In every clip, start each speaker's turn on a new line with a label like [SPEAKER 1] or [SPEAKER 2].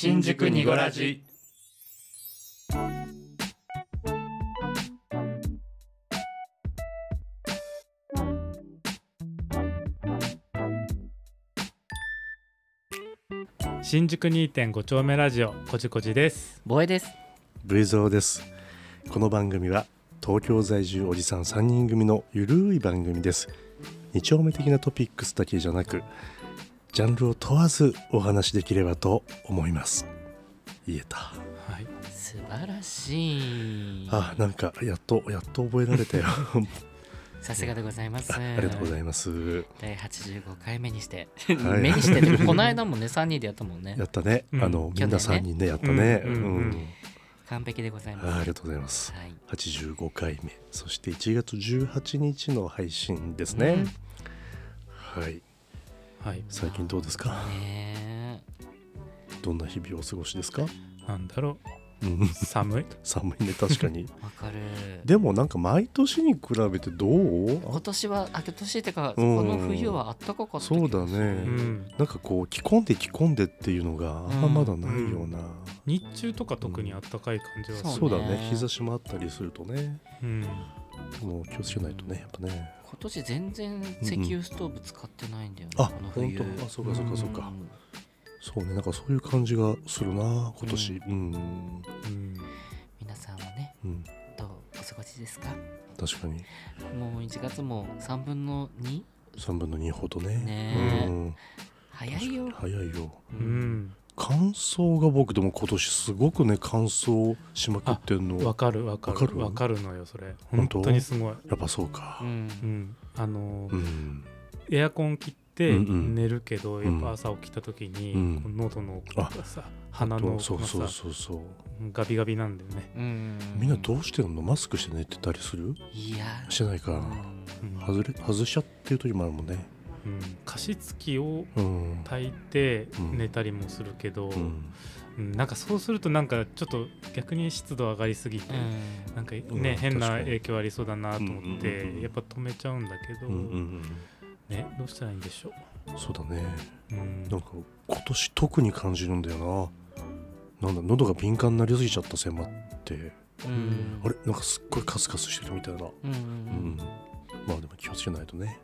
[SPEAKER 1] 新宿にごラジ
[SPEAKER 2] 新宿2.5丁目ラジオこじこじです。
[SPEAKER 1] ボエです。
[SPEAKER 3] ブイゾーです。この番組は東京在住おじさん3人組のゆるい番組です。二丁目的なトピックスだけじゃなくジャンルを問わずお話しできればと思います。言えた。
[SPEAKER 2] はい。
[SPEAKER 1] 素晴らしい。
[SPEAKER 3] あなんかやっとやっと覚えられたよ。
[SPEAKER 1] さすがでございます。
[SPEAKER 3] あありがとうござい
[SPEAKER 1] ま
[SPEAKER 3] ます。
[SPEAKER 1] 第85回目にして、
[SPEAKER 3] はい。
[SPEAKER 1] 目にして。てこの間もね3人でやったもんね。
[SPEAKER 3] やったね、
[SPEAKER 2] うん。
[SPEAKER 3] あのみんな
[SPEAKER 1] 去年ね
[SPEAKER 3] 3人ねやったね。
[SPEAKER 2] うん。うん。うん。
[SPEAKER 1] 完璧でござい
[SPEAKER 3] あ
[SPEAKER 1] ます。
[SPEAKER 3] ありがとうございます。
[SPEAKER 1] はい。
[SPEAKER 3] 85回目。そして1月18日の配信ですね、はい
[SPEAKER 2] はい。
[SPEAKER 3] 最近どうですか？
[SPEAKER 1] ね
[SPEAKER 3] どんな日々をお過ごしですか、
[SPEAKER 2] なんだろ
[SPEAKER 3] う。ん。
[SPEAKER 2] う寒い。
[SPEAKER 3] 寒いね確かに。
[SPEAKER 1] え わかる。
[SPEAKER 3] でもなんか毎年に比べてどう？
[SPEAKER 1] 今年はあ今年ってかこ
[SPEAKER 3] うん。
[SPEAKER 1] の冬はあったかかった
[SPEAKER 3] そうだね。
[SPEAKER 2] うん。
[SPEAKER 3] なんかこう着込んで着込んでっていうのがあんままだないような、
[SPEAKER 2] 日中とか特に暖かい感じはする
[SPEAKER 3] そうだね
[SPEAKER 1] ね。
[SPEAKER 3] 日差しもあったりするとね。
[SPEAKER 2] うん。
[SPEAKER 3] もう気をつけないとねやっぱね
[SPEAKER 1] 今年全然石油ストーブ使ってないんだよね、
[SPEAKER 3] あ
[SPEAKER 1] この
[SPEAKER 3] 本
[SPEAKER 1] 冬
[SPEAKER 3] 当？あそうかそうかそうか、
[SPEAKER 1] ん。
[SPEAKER 3] そうねなんかそういう感じがするな今年。うん。
[SPEAKER 2] うん。
[SPEAKER 1] 皆さんはね
[SPEAKER 3] うん、
[SPEAKER 1] どうお過ごしですか？
[SPEAKER 3] 確かに。
[SPEAKER 1] もう1月も3分の 2?
[SPEAKER 3] 3分の2ほどね。
[SPEAKER 1] ね。え
[SPEAKER 3] うん、
[SPEAKER 1] 早いよ。
[SPEAKER 3] 早いよ。
[SPEAKER 2] う、ん
[SPEAKER 3] 乾燥が僕でも今年すごくね乾燥しまくってんの。
[SPEAKER 2] わかるわか
[SPEAKER 3] わかる？
[SPEAKER 2] るわかるのよそれ。
[SPEAKER 3] 本当？
[SPEAKER 2] 本当にすごい。
[SPEAKER 3] やっぱそうか。
[SPEAKER 1] うん
[SPEAKER 2] うん。あの
[SPEAKER 3] うん、
[SPEAKER 2] エアコン切って寝るけどやっ
[SPEAKER 3] うん
[SPEAKER 2] ぱ朝起きた時に
[SPEAKER 3] うん。
[SPEAKER 2] 喉の奥とかさ鼻の
[SPEAKER 3] そうそう
[SPEAKER 2] 奥がさ
[SPEAKER 3] そう。そう
[SPEAKER 2] ガビガビなんだよね。
[SPEAKER 1] うん。
[SPEAKER 3] みんなどうしてんの？マスクして寝てたりする？
[SPEAKER 1] いや。
[SPEAKER 3] してないか、
[SPEAKER 1] うん。
[SPEAKER 2] うん
[SPEAKER 3] 外れ外しちゃってる時もあるもんね。
[SPEAKER 2] うん加湿器を
[SPEAKER 3] うん、
[SPEAKER 2] 炊いて
[SPEAKER 3] うん。
[SPEAKER 2] 寝たりもするけど、
[SPEAKER 3] うん、
[SPEAKER 2] うん。なんかそうするとなんかちょっと逆に湿度上がりすぎて、
[SPEAKER 1] うん。
[SPEAKER 2] なんかね、
[SPEAKER 3] うん。
[SPEAKER 2] 変な影響ありそうだなと思って、やっぱ止めちゃうんだけど、ねどうしたらいいんでしょ
[SPEAKER 3] う？んそうだね。
[SPEAKER 2] う、うん。
[SPEAKER 3] なんか今年特に感じるんだよな。なんだ喉が敏感になりすぎちゃったせいもあって。
[SPEAKER 1] うん。
[SPEAKER 3] あれ？なんかすっごいカスカスしてるみたいな。
[SPEAKER 1] うんうん。
[SPEAKER 3] うん。まあでも気をつけないとね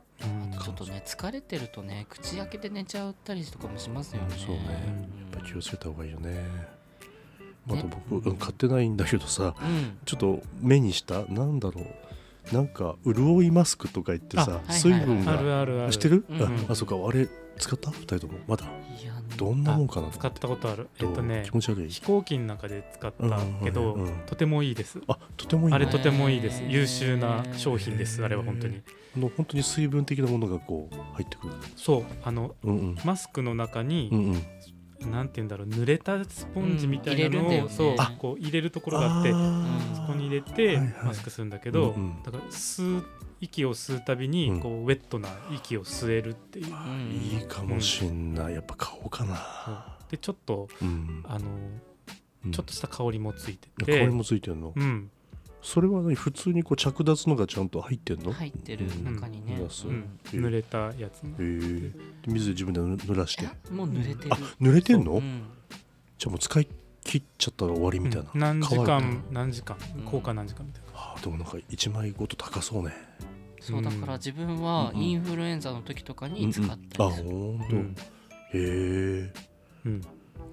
[SPEAKER 2] うん。
[SPEAKER 1] ちょっとね疲れてるとね口開けて寝ちゃったりとかもしますよね、
[SPEAKER 3] そうね。
[SPEAKER 1] うん。
[SPEAKER 3] やっぱ気をつけた方がいいよね。また
[SPEAKER 1] ね。
[SPEAKER 3] 僕、うん買ってないんだけどさ
[SPEAKER 1] うん。
[SPEAKER 3] ちょっと目にした？なんだろう？なんか潤いマスクとか言ってさ、
[SPEAKER 1] あはい
[SPEAKER 3] 水分
[SPEAKER 2] ある
[SPEAKER 3] が
[SPEAKER 2] ある。ある
[SPEAKER 3] してる、
[SPEAKER 1] うんうん。
[SPEAKER 3] ああそうか。あれ使った？二人とも？まだ？
[SPEAKER 1] いや
[SPEAKER 3] どんなもんかな？
[SPEAKER 2] 使ったことある。えっとね
[SPEAKER 3] 気持ち悪い？
[SPEAKER 2] 飛行機の中で使ったけど、
[SPEAKER 3] うんうんうん
[SPEAKER 2] とてもいいです。
[SPEAKER 3] あとてもいいね。
[SPEAKER 2] あれとてもいいです。優秀な商品ですあれは本当に。
[SPEAKER 3] あの本当に水分的なものがこう入ってくる。
[SPEAKER 2] そうあの
[SPEAKER 3] うんうん。
[SPEAKER 2] マスクの中に、
[SPEAKER 3] うんうん。
[SPEAKER 2] なんて言うんだろう濡れたスポンジみたいなのを、
[SPEAKER 1] うんね。
[SPEAKER 2] そう
[SPEAKER 1] あ。
[SPEAKER 2] こう入れるところがあって
[SPEAKER 3] ー。
[SPEAKER 2] そこに入れて
[SPEAKER 3] はいはい
[SPEAKER 2] マスクするんだけど、
[SPEAKER 3] うんうん。
[SPEAKER 2] だから吸う息を吸うたびに
[SPEAKER 3] うん。
[SPEAKER 2] こうウェットな息を吸えるっていう、
[SPEAKER 3] あいいかもしんない、やっぱ買おうかな、
[SPEAKER 2] でちょっと
[SPEAKER 3] うん。
[SPEAKER 2] あの
[SPEAKER 3] うん。
[SPEAKER 2] ちょっとした香りもついて
[SPEAKER 3] 香
[SPEAKER 2] て、
[SPEAKER 3] りもついてるの、
[SPEAKER 2] うん
[SPEAKER 3] それは何？普通にこう着脱のがちゃんと入ってんの？
[SPEAKER 1] 入ってる中にね、
[SPEAKER 3] うん。そう
[SPEAKER 2] うん。
[SPEAKER 3] え
[SPEAKER 2] 濡れたやつの
[SPEAKER 3] へえ。水で自分で濡らして？
[SPEAKER 1] えもう濡れてる。
[SPEAKER 3] あ濡れてんの、
[SPEAKER 1] う。ん。
[SPEAKER 3] じゃあもう使い切っちゃったら終わりみたいな、
[SPEAKER 2] うん。何時間何時間？
[SPEAKER 1] うん。
[SPEAKER 2] 効果何時間みたいな、
[SPEAKER 3] あでもなんか1枚ごと高そうね。
[SPEAKER 1] そうだから自分はインフルエンザの時とかに使ったり
[SPEAKER 3] あ
[SPEAKER 1] する、
[SPEAKER 3] ほんと、
[SPEAKER 2] うん。
[SPEAKER 3] へえ。
[SPEAKER 2] うん。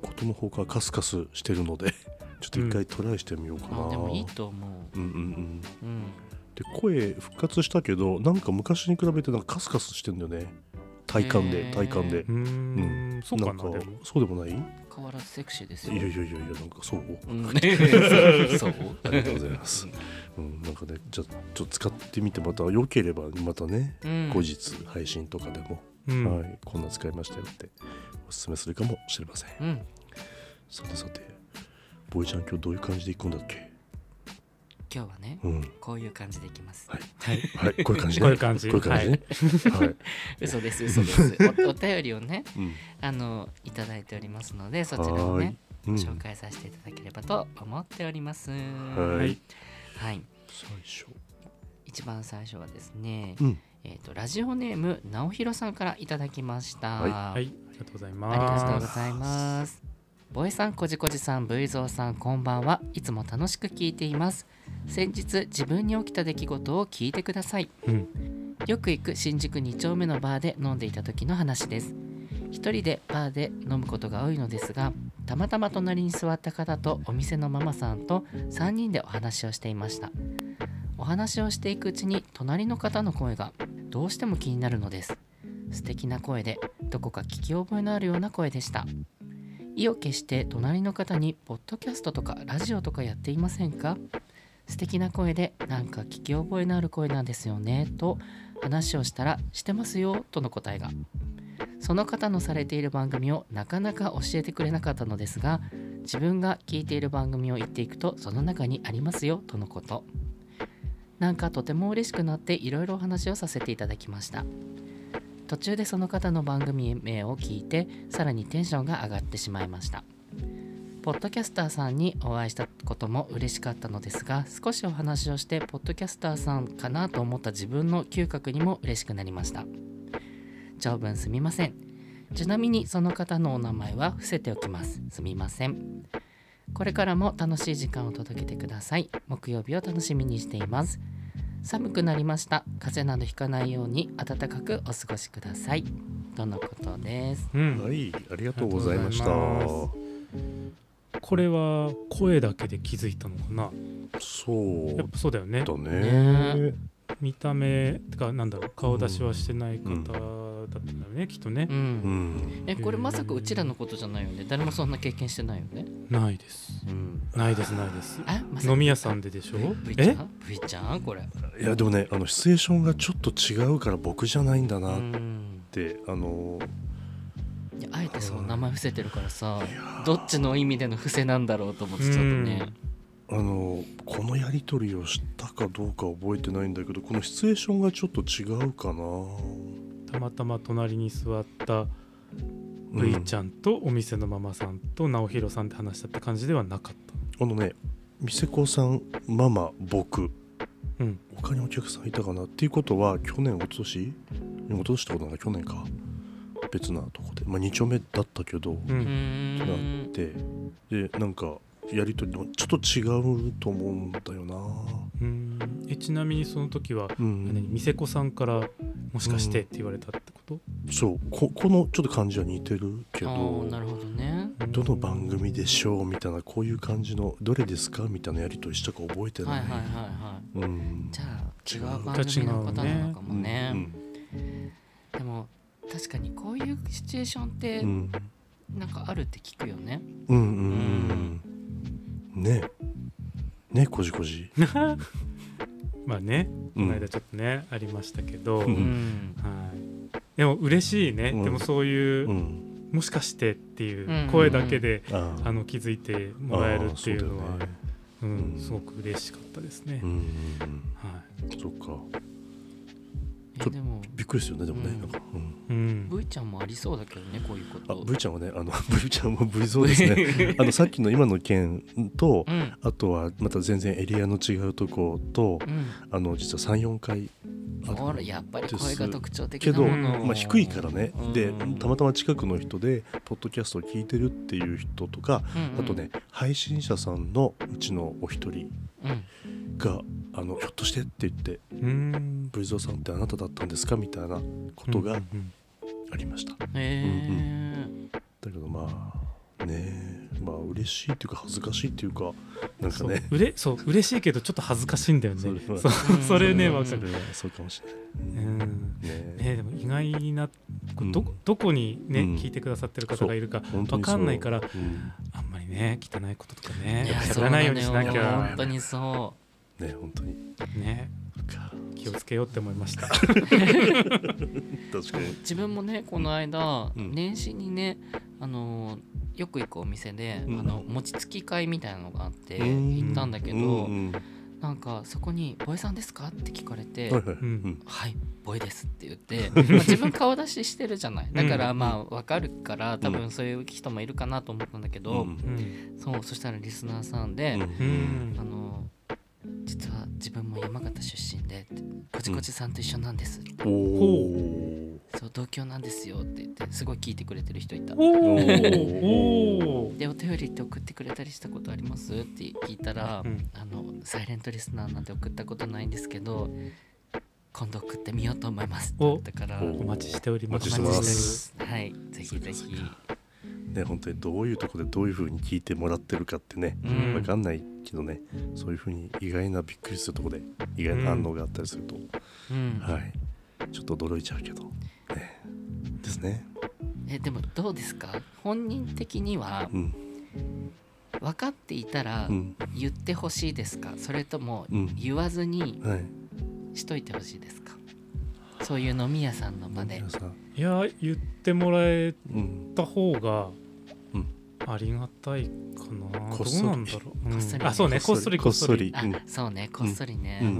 [SPEAKER 3] ことのほかカスカスしてるのでちょっと一回トライしてみようかな、
[SPEAKER 1] あでもいいと思う、
[SPEAKER 3] うんうんうん。
[SPEAKER 1] うん、
[SPEAKER 3] で声復活したけどなんか昔に比べてなんかカスカスしてんだよね。体感で
[SPEAKER 1] へー。
[SPEAKER 3] 体感で。
[SPEAKER 2] うーん。そうかな
[SPEAKER 3] なんか
[SPEAKER 2] でも。
[SPEAKER 3] そうでもない？い
[SPEAKER 1] 変わらずセクシーですよ。
[SPEAKER 3] やいやいやいやなんかそう？
[SPEAKER 1] うん、そう？
[SPEAKER 3] ありがとうございます、うん、なんかねじゃあちょっと使ってみてまた良ければまたね、
[SPEAKER 1] うん。
[SPEAKER 3] 後日配信とかでも、
[SPEAKER 2] うん。
[SPEAKER 3] はい、こんな使いましたよっておすすめするかもしれません。
[SPEAKER 1] うん。
[SPEAKER 3] さてさてボーイちゃん今日どういう感じでいくんだっけ？
[SPEAKER 1] 今日はね
[SPEAKER 3] うん。
[SPEAKER 1] こういう感じでいきます。
[SPEAKER 3] はい。
[SPEAKER 2] はい。
[SPEAKER 3] はい。こういう感じね。
[SPEAKER 2] こういう感じ。
[SPEAKER 3] こういう感じね。はい、
[SPEAKER 1] 嘘です嘘です。おお便りをね
[SPEAKER 3] うん。
[SPEAKER 1] あのいただいておりますのでそちらをね
[SPEAKER 3] うん、
[SPEAKER 1] 紹介させていただければと思っております。
[SPEAKER 3] はい。
[SPEAKER 1] はい。
[SPEAKER 3] 最初。
[SPEAKER 1] 一番最初はですね、
[SPEAKER 3] うん。
[SPEAKER 1] えっ、とラジオネーム直弘さんからいただきました、
[SPEAKER 3] はい。
[SPEAKER 2] はい。ありがとうござい
[SPEAKER 1] あり
[SPEAKER 2] ます
[SPEAKER 1] がとうございますボエさんこじこじさん V ゾーさんこんばんは。いつも楽しく聞いています。先日自分に起きた出来事を聞いてください。
[SPEAKER 2] うん。
[SPEAKER 1] よく行く新宿2丁目のバーで飲んでいた時の話です。一人でバーで飲むことが多いのですがたまたま隣に座った方とお店のママさんと3人でお話をしていました。お話をしていくうちに隣の方の声がどうしても気になるのです。素敵な声でどこか聞き覚えのあるような声でした意を決して隣の方にポッドキャストとかラジオとかやっていませんか？素敵な声でなんか聞き覚えのある声なんですよね。と話をしたらしてますよとの答えが。その方のされている番組をなかなか教えてくれなかったのですが自分が聞いている番組を言っていくとその中にありますよとのこと。なんかとても嬉しくなっていろいろお話をさせていただきました。途中でその方の番組名を聞いてさらにテンションが上がってしまいました。ポッドキャスターさんにお会いしたことも嬉しかったのですが少しお話をしてポッドキャスターさんかなと思った自分の嗅覚にも嬉しくなりました。長文すみません。ちなみにその方のお名前は伏せておきます。すみません。これからも楽しい時間を届けてください。木曜日を楽しみにしています。寒くなりました。風邪などひかないように暖かくお過ごしください。とのことです。
[SPEAKER 2] うん。
[SPEAKER 3] はいありがとうございました。
[SPEAKER 2] これは声だけで気づいたのかな？
[SPEAKER 3] そう。
[SPEAKER 2] やっぱそうだよね。
[SPEAKER 3] だね
[SPEAKER 2] 見た目てかなんだろう顔出しはしてない方
[SPEAKER 3] うん
[SPEAKER 2] だったんだよねきっとね。
[SPEAKER 1] う、
[SPEAKER 3] うん。ん
[SPEAKER 1] えこれまさかうちらのことじゃないよね。誰もそんな経験してないよね。
[SPEAKER 2] ないです。
[SPEAKER 1] うん。
[SPEAKER 2] ないですないです。飲み屋さんででしょ
[SPEAKER 1] ？V ちゃ
[SPEAKER 2] え
[SPEAKER 1] ん V ちゃん？これ。
[SPEAKER 3] いやでもねあのシチュエーションがちょっと違うから僕じゃないんだ
[SPEAKER 1] う
[SPEAKER 3] なっ
[SPEAKER 1] ん。
[SPEAKER 3] て、あの
[SPEAKER 1] あえてそう名前伏せてるからさどっちの意味での伏せなんだろうと思ってちょっとね
[SPEAKER 3] あのこのやり取りをしたかどうか覚えてないんだけどこのシチュエーションがちょっと違うかな。
[SPEAKER 2] たまたま隣に座った
[SPEAKER 3] うん。
[SPEAKER 2] V ちゃんとお店のママさんと直弘さんって話したって感じではなかった。
[SPEAKER 3] あのね店子さんママ僕。
[SPEAKER 2] うん。
[SPEAKER 3] 他にお客さんいたかなっていうことは去年一昨年一昨年ってことなんか去年か。別なとこで。まあ2丁目だったけど、
[SPEAKER 2] う
[SPEAKER 1] うん。ーん
[SPEAKER 3] ででなんかやり取りのちょっと違うと思うんだよな。
[SPEAKER 2] うん。えちなみにその時は
[SPEAKER 3] うん。
[SPEAKER 2] 何？店子さんからもしかしてって言われたってこと、
[SPEAKER 3] そう。ここのちょっと感じは似てるけ
[SPEAKER 1] あ
[SPEAKER 3] ど
[SPEAKER 1] ーなるほどね。
[SPEAKER 3] どの番組でしょうみたいなこういう感じのどれですかみたいなやり取りしたか覚えてない。い、
[SPEAKER 1] ははいはいはい。
[SPEAKER 3] うん。
[SPEAKER 1] じゃあ違う。番組の方なのかもね。
[SPEAKER 3] うん。
[SPEAKER 1] でも確かにこういうシチュエーションって
[SPEAKER 3] うん。
[SPEAKER 1] なんかあるって聞くよね。
[SPEAKER 3] うんうんうん。うんね。ねこじこじ。
[SPEAKER 2] まあねこ
[SPEAKER 3] うん。
[SPEAKER 2] の間ちょっとね、ありましたけど、
[SPEAKER 3] う
[SPEAKER 1] うん。ん
[SPEAKER 2] はい、でも嬉しいね、
[SPEAKER 3] うん。
[SPEAKER 2] でもそういう、
[SPEAKER 3] うん。
[SPEAKER 2] もしかしてっていう声だけで、
[SPEAKER 3] あ
[SPEAKER 2] あ。の気づいてもらえるっていうのは
[SPEAKER 3] うね
[SPEAKER 2] うん
[SPEAKER 3] うん。
[SPEAKER 2] すごく嬉しかったですね、
[SPEAKER 3] うんうん
[SPEAKER 2] はい。
[SPEAKER 3] うんそっか
[SPEAKER 1] えでも。
[SPEAKER 3] びっくりですよねでもね、
[SPEAKER 1] うん。
[SPEAKER 3] なんか、うん。
[SPEAKER 2] うん。
[SPEAKER 1] V ちゃんもありそうだけどねこういうこ
[SPEAKER 3] あ
[SPEAKER 1] と。
[SPEAKER 3] V ちゃんはねあの V ちゃんも V 像ですね。あのさっきの今の件と
[SPEAKER 1] うん。
[SPEAKER 3] あとはまた全然エリアの違うとこと
[SPEAKER 1] うん。
[SPEAKER 3] あの実は34回あ
[SPEAKER 1] ほらやっぱり声が特徴的
[SPEAKER 3] けど、まあ、低いからね、
[SPEAKER 1] うん。
[SPEAKER 3] でたまたま近くの人でポッドキャストを聞いてるっていう人とか、
[SPEAKER 1] うんうん。
[SPEAKER 3] あとね配信者さんのうちのお一人
[SPEAKER 1] うん。
[SPEAKER 3] があのひょっとしてって言って
[SPEAKER 2] うん「
[SPEAKER 3] ブリゾーさんってあなただったんですか?」みたいなことが
[SPEAKER 2] うん
[SPEAKER 3] ありました、だけどまあねえまあ嬉しいっていうか恥ずかしいっていうかなんか
[SPEAKER 2] そう
[SPEAKER 3] ね
[SPEAKER 2] うれそう嬉しいけどちょっと恥ずかしいんだよね。
[SPEAKER 3] そう
[SPEAKER 2] それね
[SPEAKER 1] うん。
[SPEAKER 2] わかる。
[SPEAKER 3] そうかもしれない、
[SPEAKER 2] うん。
[SPEAKER 3] ね
[SPEAKER 2] ね、でも意外などどこにね、
[SPEAKER 3] うん。
[SPEAKER 2] 聞いてくださってる方がいるかわ
[SPEAKER 3] 本当にそう。
[SPEAKER 2] かんないから
[SPEAKER 3] うん。
[SPEAKER 2] あんまりね汚いこととかね
[SPEAKER 1] いや
[SPEAKER 2] 喋らないようにしなきゃ。
[SPEAKER 1] 本当にそ
[SPEAKER 3] ね本当に。
[SPEAKER 2] ね。気をつけようって思いました。
[SPEAKER 3] 確か
[SPEAKER 1] う
[SPEAKER 3] に。
[SPEAKER 1] 自分もねこの間、
[SPEAKER 3] うん。
[SPEAKER 1] 年始にねあのよく行くお店で、
[SPEAKER 3] うん。
[SPEAKER 1] あの餅つき会みたいなのがあって
[SPEAKER 3] うん。
[SPEAKER 1] 行ったんだけど、
[SPEAKER 3] うん
[SPEAKER 1] なんかそこに「ボエさんですか?」って聞かれて「
[SPEAKER 3] はいはい。
[SPEAKER 2] うん。
[SPEAKER 1] はいボエです」って言って、まあ自分顔出ししてるじゃない。だから
[SPEAKER 2] うん
[SPEAKER 1] まあ分かるから多分そういう人もいるかなと思ったんだけど、
[SPEAKER 3] うん。
[SPEAKER 2] うん。
[SPEAKER 1] そうそしたらリスナーさんで、
[SPEAKER 3] うん。
[SPEAKER 2] うん。
[SPEAKER 1] あの実は自分も山形出身でこちこちさんと一緒なんです、
[SPEAKER 3] おお
[SPEAKER 1] そう同郷なんですよって言ってすごい聞いてくれてる人いた。
[SPEAKER 2] おー。おー。
[SPEAKER 1] でお便りって送ってくれたりしたことあります？って聞いたら、
[SPEAKER 2] うん。
[SPEAKER 1] あのサイレントリスナーなんて送ったことないんですけど今度送ってみようと思いますって言ったから
[SPEAKER 3] お
[SPEAKER 2] お待ちしております。
[SPEAKER 1] はいぜひぜひ。
[SPEAKER 3] ね本当にどういうところでどういうふうに聞いてもらってるかってね、
[SPEAKER 1] うん。
[SPEAKER 3] わかんないけどねそういうふうに意外なびっくりするところで意外な反応があったりすると、
[SPEAKER 1] うん。
[SPEAKER 3] はい。ちょっと驚いちゃうけど、ね、ですね。
[SPEAKER 1] えでもどうですか？本人的には
[SPEAKER 3] うん。
[SPEAKER 1] 分かっていたら
[SPEAKER 3] うん。
[SPEAKER 1] 言ってほしいですか？それとも
[SPEAKER 3] うん。
[SPEAKER 1] 言わずに
[SPEAKER 3] はい。
[SPEAKER 1] しといてほしいですか？そういう飲み屋さんの場で
[SPEAKER 2] いや言ってもらえ
[SPEAKER 3] うん
[SPEAKER 2] た方が
[SPEAKER 3] うん
[SPEAKER 2] ありがたいかな、
[SPEAKER 3] こっそり。
[SPEAKER 2] どうなんだろう、うん。
[SPEAKER 1] こっそり
[SPEAKER 2] あそうね。こっそりこっそり。
[SPEAKER 1] あ、
[SPEAKER 3] うん
[SPEAKER 1] そうね。こっそりね。
[SPEAKER 3] うん。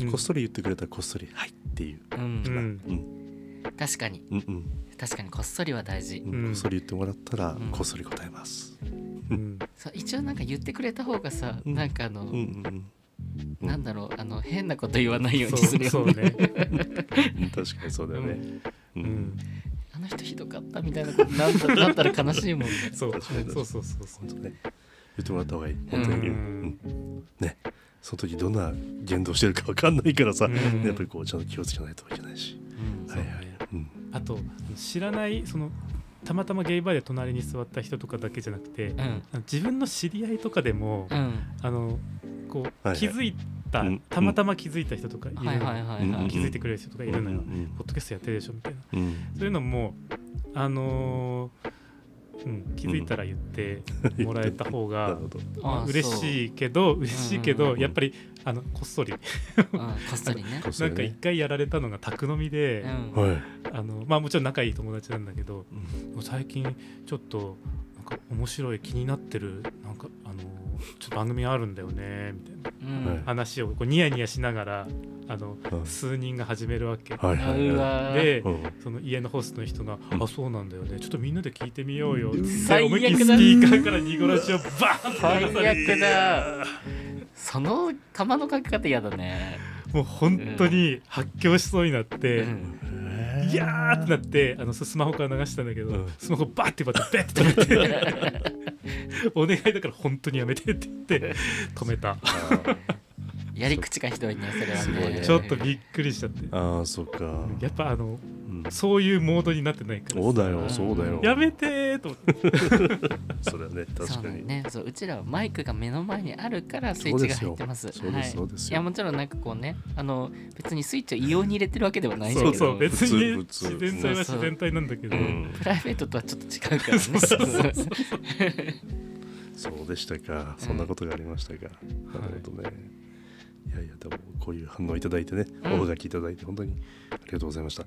[SPEAKER 2] うん。
[SPEAKER 3] こっそり言ってくれたらこっそり「はい」っていう、
[SPEAKER 1] うん、
[SPEAKER 2] うん。
[SPEAKER 3] うん。
[SPEAKER 1] 確かに。
[SPEAKER 3] うんうん。
[SPEAKER 1] 確かにこっそりは大事。
[SPEAKER 3] うん。
[SPEAKER 2] うん。
[SPEAKER 3] こっそり言ってもらったら、
[SPEAKER 1] うん。
[SPEAKER 3] こっそり答えます。
[SPEAKER 2] うん。
[SPEAKER 1] そう一応なんか言ってくれた方がさ、
[SPEAKER 3] うん。
[SPEAKER 1] なんかあの、
[SPEAKER 3] うんうんうん。うん。
[SPEAKER 1] なんだろうあの変なこと言わないようにするよね。
[SPEAKER 2] そうね、
[SPEAKER 3] うん確かにそうだよね。う
[SPEAKER 2] うん
[SPEAKER 1] 人ひどかったみたいなことなんだなったら悲しいもんね。
[SPEAKER 2] そう。そう。そうそうそう
[SPEAKER 3] 本当ね言ってもらった方がいい。本当に、
[SPEAKER 2] う
[SPEAKER 3] うん。ん。ね。その時どんな言動してるかわかんないからさ、
[SPEAKER 2] うん。
[SPEAKER 3] やっぱりこうちゃんと気をつけないといけないし。
[SPEAKER 1] うん。
[SPEAKER 3] はいはい。うん。
[SPEAKER 2] あと知らないそのたまたまゲイバーで隣に座った人とかだけじゃなくて、
[SPEAKER 1] うん。
[SPEAKER 2] あの自分の知り合いとかでも、
[SPEAKER 1] うん。
[SPEAKER 2] あのこう、
[SPEAKER 3] はい
[SPEAKER 2] 気づいた、
[SPEAKER 3] うん。
[SPEAKER 2] たまたま気づいた人とかいるの、
[SPEAKER 1] はいはいはいはい、
[SPEAKER 3] うん。
[SPEAKER 2] 気づいてくれる人とかいるのよ、
[SPEAKER 3] うん。
[SPEAKER 2] ポッドキャストやってるでしょみたいな。
[SPEAKER 3] うん。
[SPEAKER 2] そういうのもあのーうん、気づいたら言ってもらえた方が、
[SPEAKER 3] なるほど。
[SPEAKER 2] まあ
[SPEAKER 1] あ
[SPEAKER 2] 嬉しいけど嬉しいけど、
[SPEAKER 3] うんうんうん。
[SPEAKER 2] やっぱりあのこっそり。
[SPEAKER 1] こっそりね。
[SPEAKER 2] なんか一回やられたのが宅飲みで、
[SPEAKER 1] うん。
[SPEAKER 3] はい。
[SPEAKER 2] あのまあもちろん仲いい友達なんだけど
[SPEAKER 3] うん。
[SPEAKER 2] 最近ちょっとなんか面白い気になってるなんかあのちょっと番組あるんだよねみたいな話をこうニヤニヤしながらあの
[SPEAKER 3] うん。
[SPEAKER 2] 数人が始めるわけ、でその家のホストの人が「
[SPEAKER 3] うん
[SPEAKER 2] あそうなんだよね。ちょっとみんなで聞いてみようよ」って
[SPEAKER 1] 最悪だ。
[SPEAKER 2] 思いっきりスピーカーからニゴラジオバーンって。
[SPEAKER 1] 最
[SPEAKER 2] 流さ
[SPEAKER 1] その釜のかけ方嫌だね。
[SPEAKER 2] もう本当に発狂しそうになって、
[SPEAKER 1] うん
[SPEAKER 2] いやーってなってあのスマホから流したんだけど、
[SPEAKER 3] うん。
[SPEAKER 2] スマホバーって奪ってベッて止めて。お願いだから本当にやめてって言って止めた。
[SPEAKER 1] やり口がひどいねそれはね。
[SPEAKER 2] ちょっとびっくりしちゃって。
[SPEAKER 3] あーそっか。
[SPEAKER 2] やっぱあの
[SPEAKER 3] うん
[SPEAKER 2] そういうモードになってないから
[SPEAKER 3] そうだよそうだよ。
[SPEAKER 2] やめてーと
[SPEAKER 3] それはね
[SPEAKER 1] そ
[SPEAKER 3] 確かに。
[SPEAKER 1] うだね。そううちらはマイクが目の前にあるからスイッチが入ってます。
[SPEAKER 3] そうですそうです
[SPEAKER 1] い、いやもちろんなんかこうねあの別にスイッチを異様に入れてるわけではないんだけど
[SPEAKER 2] そうそう別に自然体は自然体なんだけど、
[SPEAKER 3] うん。
[SPEAKER 1] プライベートとはちょっと違うからね。
[SPEAKER 2] そうそうそう。
[SPEAKER 3] そうでしたか。そんなことがありましたか。なるほどね。いやいやでもこういう反応いただいてね、
[SPEAKER 1] うん。
[SPEAKER 3] おはがきいただいて本当にありがとうございました。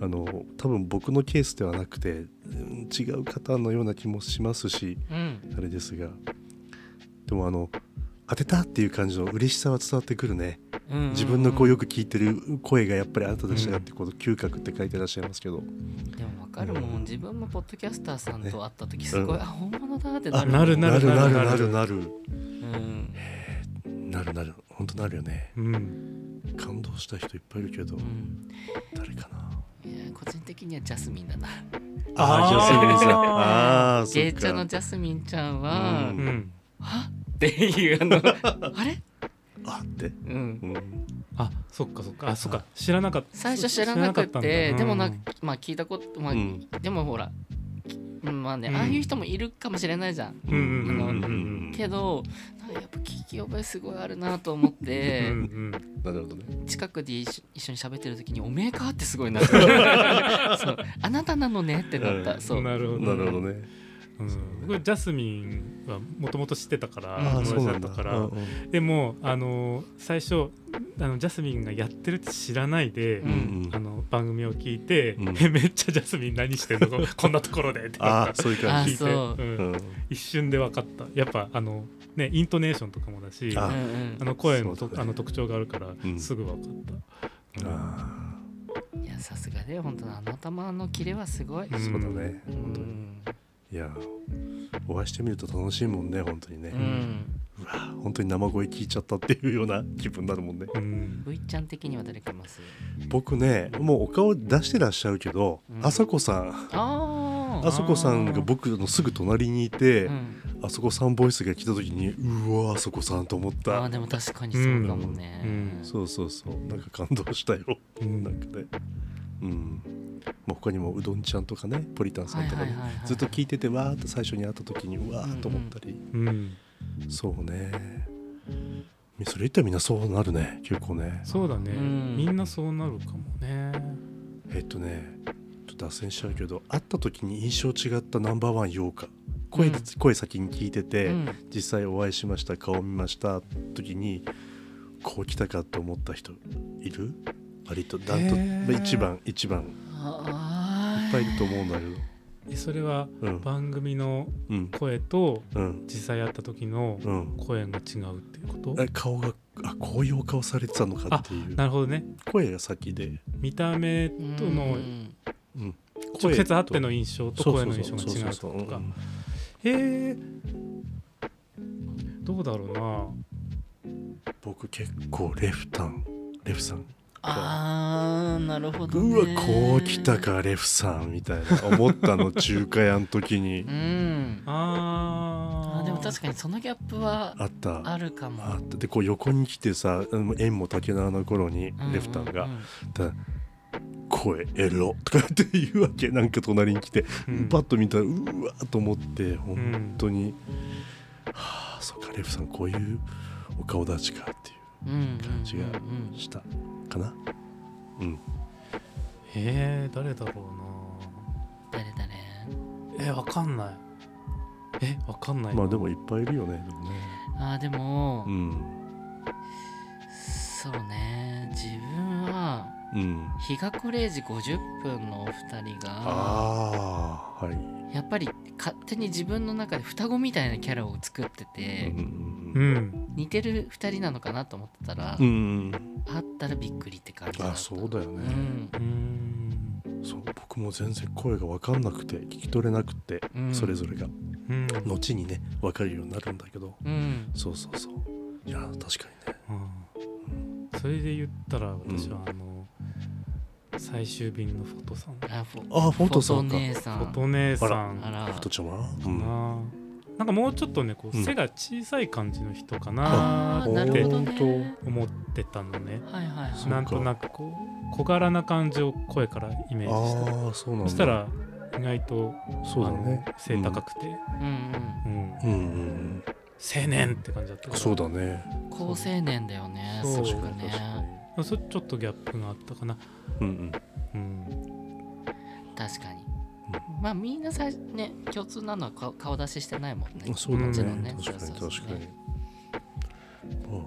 [SPEAKER 3] あの多分僕のケースではなくて、うん違う方のような気もしますし、
[SPEAKER 1] うん。
[SPEAKER 3] あれですが、でもあの当てたっていう感じの嬉しさは伝わってくるね。
[SPEAKER 1] うんうんうん。
[SPEAKER 3] 自分の声よく聞いてる声がやっぱりあなたでしたがってこの嗅覚って書いてらっしゃいますけど、
[SPEAKER 1] でもわかるもん。自分もポッドキャスターさんと会った時すごい、
[SPEAKER 3] うん
[SPEAKER 1] あ本物だって
[SPEAKER 3] あ
[SPEAKER 1] なる
[SPEAKER 2] なる
[SPEAKER 3] なるなる
[SPEAKER 2] なる
[SPEAKER 3] なるなる。
[SPEAKER 1] うん
[SPEAKER 3] なるなる本当なるよね。
[SPEAKER 2] うん。
[SPEAKER 3] 感動した人いっぱいいるけど、
[SPEAKER 1] うん
[SPEAKER 3] 誰かな。い
[SPEAKER 1] や個人的にはジャスミンだな。
[SPEAKER 3] ああジャスミンさん。
[SPEAKER 2] あー
[SPEAKER 3] ああそっ
[SPEAKER 1] ゲイチャの
[SPEAKER 3] か
[SPEAKER 1] ジャスミンちゃんは、
[SPEAKER 3] うん。
[SPEAKER 2] うん。
[SPEAKER 1] はっ？ていうあの あれ？
[SPEAKER 3] あって、
[SPEAKER 1] うん。
[SPEAKER 3] うん、
[SPEAKER 2] あそっかそっか。あそっか。知らなかった。
[SPEAKER 1] 最初知らなく
[SPEAKER 2] 知らなかったん
[SPEAKER 1] でもなまあ聞いたことまあ、
[SPEAKER 3] うん。
[SPEAKER 1] でもほらうんまあね、
[SPEAKER 2] うん。
[SPEAKER 1] ああいう人もいるかもしれないじゃん。
[SPEAKER 2] うん。うんうんうんうん
[SPEAKER 1] けどなんかやっぱ聞き覚えすごいあるなと思って、
[SPEAKER 2] うんうん。
[SPEAKER 3] なるほどね。
[SPEAKER 1] 近くで一緒一緒に喋ってる時に「おめえか?」ってすごいなって。そう。あなたなのね？ってなった、
[SPEAKER 3] うん。
[SPEAKER 1] そう。
[SPEAKER 2] なるほど
[SPEAKER 3] なるほどね
[SPEAKER 2] うん。僕ジャスミンはもともと知ってたから友達だったから。
[SPEAKER 3] うんうん
[SPEAKER 2] でもあの最初あのジャスミンがやってるって知らないで、
[SPEAKER 1] うん
[SPEAKER 3] うん。
[SPEAKER 2] あの番組を聞いて、
[SPEAKER 3] うん。
[SPEAKER 2] えめっちゃジャスミン何してんの？こ こんなところで。って
[SPEAKER 3] ああそういう感じ。
[SPEAKER 2] 聞いて、
[SPEAKER 1] う
[SPEAKER 2] うん。
[SPEAKER 3] うん。
[SPEAKER 2] 一瞬で分かった。やっぱあのねイントネーションとかもだし
[SPEAKER 3] あ
[SPEAKER 2] の声の
[SPEAKER 3] ね。
[SPEAKER 2] あの特徴があるから、
[SPEAKER 3] うん。
[SPEAKER 2] すぐ分かった、
[SPEAKER 3] あ
[SPEAKER 1] いやさすがで本当あの頭のキレはすごい、
[SPEAKER 3] あそうだね。
[SPEAKER 1] う
[SPEAKER 3] 本当に
[SPEAKER 1] ん
[SPEAKER 3] いやお会いしてみると楽しいもんね本当にね、
[SPEAKER 1] うん。
[SPEAKER 3] うわ本当に生声聞いちゃったっていうような 気分になるもんね。
[SPEAKER 2] うん、
[SPEAKER 1] V ちゃん的には誰かいます？
[SPEAKER 3] 僕ねもうお顔出してらっしゃるけど、
[SPEAKER 1] うん。
[SPEAKER 3] あさこさん。
[SPEAKER 1] ああ
[SPEAKER 3] あそこさんが僕のすぐ隣にいて、
[SPEAKER 1] うん。
[SPEAKER 3] あそこさんボイスが来た時にうわあそこさんと思っ
[SPEAKER 1] あ
[SPEAKER 3] た
[SPEAKER 1] ーでも確かにそうかもね、
[SPEAKER 2] うん。
[SPEAKER 3] そうそうそう。なんか感動したよ。
[SPEAKER 2] うん。
[SPEAKER 3] なんかね。うんまあ他にもうどんちゃんとかねポリタンさんとかずっと聞いててわーって最初に会った時にうわーと思ったり、
[SPEAKER 2] うん
[SPEAKER 3] そうね。それ言ったらみんなそうなるね結構ね。
[SPEAKER 2] そうだね、
[SPEAKER 1] うん。
[SPEAKER 2] みんなそうなるかもね。
[SPEAKER 3] えっとねちょっと脱線しちゃうけど会った時に印象違ったナンバーワン言おうか。声で、
[SPEAKER 1] うん。
[SPEAKER 3] 声先に聞いてて、
[SPEAKER 1] うん。
[SPEAKER 3] 実際お会いしました顔見ました時にこう来たかと思った人いる？割とダ一番一番いっ
[SPEAKER 1] あ
[SPEAKER 3] ぱいいると思うんだけど。
[SPEAKER 2] えそれは
[SPEAKER 3] うん。
[SPEAKER 2] 番組の
[SPEAKER 3] うん
[SPEAKER 2] 声と
[SPEAKER 3] うん。
[SPEAKER 2] 実際会った時の
[SPEAKER 3] うん。
[SPEAKER 2] 声が違うっていうこと、
[SPEAKER 3] え顔があこういうお顔されてたのかっていう。
[SPEAKER 2] なるほどね。
[SPEAKER 3] 声が先で、
[SPEAKER 2] 見た目
[SPEAKER 1] ー
[SPEAKER 2] との
[SPEAKER 3] うん、
[SPEAKER 2] 直接会っての
[SPEAKER 3] 声
[SPEAKER 2] 印象と
[SPEAKER 3] と。
[SPEAKER 2] 声の印象が違うとか。
[SPEAKER 3] うん。
[SPEAKER 2] へえ。どうだろうな。
[SPEAKER 3] 僕結構レフタンレフさん
[SPEAKER 1] あーなるほど、ね、
[SPEAKER 3] うわこう来たかレフさんみたいな思ったの中華屋の時に。
[SPEAKER 1] うん。
[SPEAKER 2] あー。
[SPEAKER 1] あでも確かにそのギャップは
[SPEAKER 3] あった。
[SPEAKER 1] あるかも。
[SPEAKER 3] あった。でこう横に来てさうん縁も竹縄の頃にレフタンが
[SPEAKER 1] うん。うん「
[SPEAKER 3] だ声エロ」とかって言うわけ。なんか隣に来て、
[SPEAKER 2] うん。
[SPEAKER 3] パッと見たらうわーと思って本
[SPEAKER 2] うん。
[SPEAKER 3] 当に、はあそっかレフさんこういうお顔立ちかってい
[SPEAKER 1] うんうんうん
[SPEAKER 3] う感じが
[SPEAKER 1] うん
[SPEAKER 3] したかな？うん。
[SPEAKER 2] えー、誰だろ
[SPEAKER 1] 誰誰
[SPEAKER 2] うなえわかんない。えわかんない。な
[SPEAKER 3] まあでもいっぱいいるよねでもね。
[SPEAKER 1] あーでも、
[SPEAKER 3] うん。
[SPEAKER 1] そうね。自分は
[SPEAKER 3] うん。
[SPEAKER 1] 日が暮れ時50分のお二人が
[SPEAKER 3] ああはい。
[SPEAKER 1] やっぱり勝手に自分の中で双子みたいなキャラを作って
[SPEAKER 3] う
[SPEAKER 1] て、
[SPEAKER 3] ん
[SPEAKER 2] うん
[SPEAKER 1] 似てる二人なのかなと思ってたら、
[SPEAKER 3] うんうん
[SPEAKER 1] 会ったらびっくりって感じだった。
[SPEAKER 3] あそうだよね。
[SPEAKER 1] うん。
[SPEAKER 2] うん。
[SPEAKER 3] そう僕も全然声が分かんなくて聞き取れなくて、
[SPEAKER 1] うん。
[SPEAKER 3] それぞれが。
[SPEAKER 2] うん。
[SPEAKER 3] 後にね分かるようになるんだけど。
[SPEAKER 1] うん。
[SPEAKER 3] そうそうそう。いや確かにね。
[SPEAKER 2] うん。それで言ったら私はあの、最終便のフォトさん。
[SPEAKER 1] あフ
[SPEAKER 3] あフォトさんか。
[SPEAKER 1] 姉さん。
[SPEAKER 2] フォト姉さん。
[SPEAKER 3] フトちゃんは、う
[SPEAKER 2] か
[SPEAKER 3] ん、
[SPEAKER 2] な、なんかもうちょっとねこう、
[SPEAKER 3] うん
[SPEAKER 2] 背が小さい感じの人か
[SPEAKER 1] あ
[SPEAKER 2] な
[SPEAKER 1] ーなるほど
[SPEAKER 3] ほん
[SPEAKER 1] ね。
[SPEAKER 2] 思ってたのね。
[SPEAKER 1] はいはいはい。
[SPEAKER 2] なんとなくこう小柄な感じを声からイメージして
[SPEAKER 3] ああそうなんだ。
[SPEAKER 2] そしたら意外と
[SPEAKER 3] そうだね。
[SPEAKER 2] 背高くて、
[SPEAKER 1] うんうん。
[SPEAKER 2] うん。
[SPEAKER 3] うんうん
[SPEAKER 2] 青年って感じだったから。
[SPEAKER 3] そうだね。
[SPEAKER 1] 高青年だよね
[SPEAKER 2] そう。
[SPEAKER 1] すごく
[SPEAKER 3] 確かに確か
[SPEAKER 1] ね
[SPEAKER 3] に
[SPEAKER 2] それちょっとギャップがあったかな。
[SPEAKER 3] うん
[SPEAKER 2] うん。
[SPEAKER 1] 確かに。まあみんなさね共通なのは顔顔出ししてないもんね。
[SPEAKER 3] うんそうだね。
[SPEAKER 1] ね。
[SPEAKER 3] 確かに確かに。まあ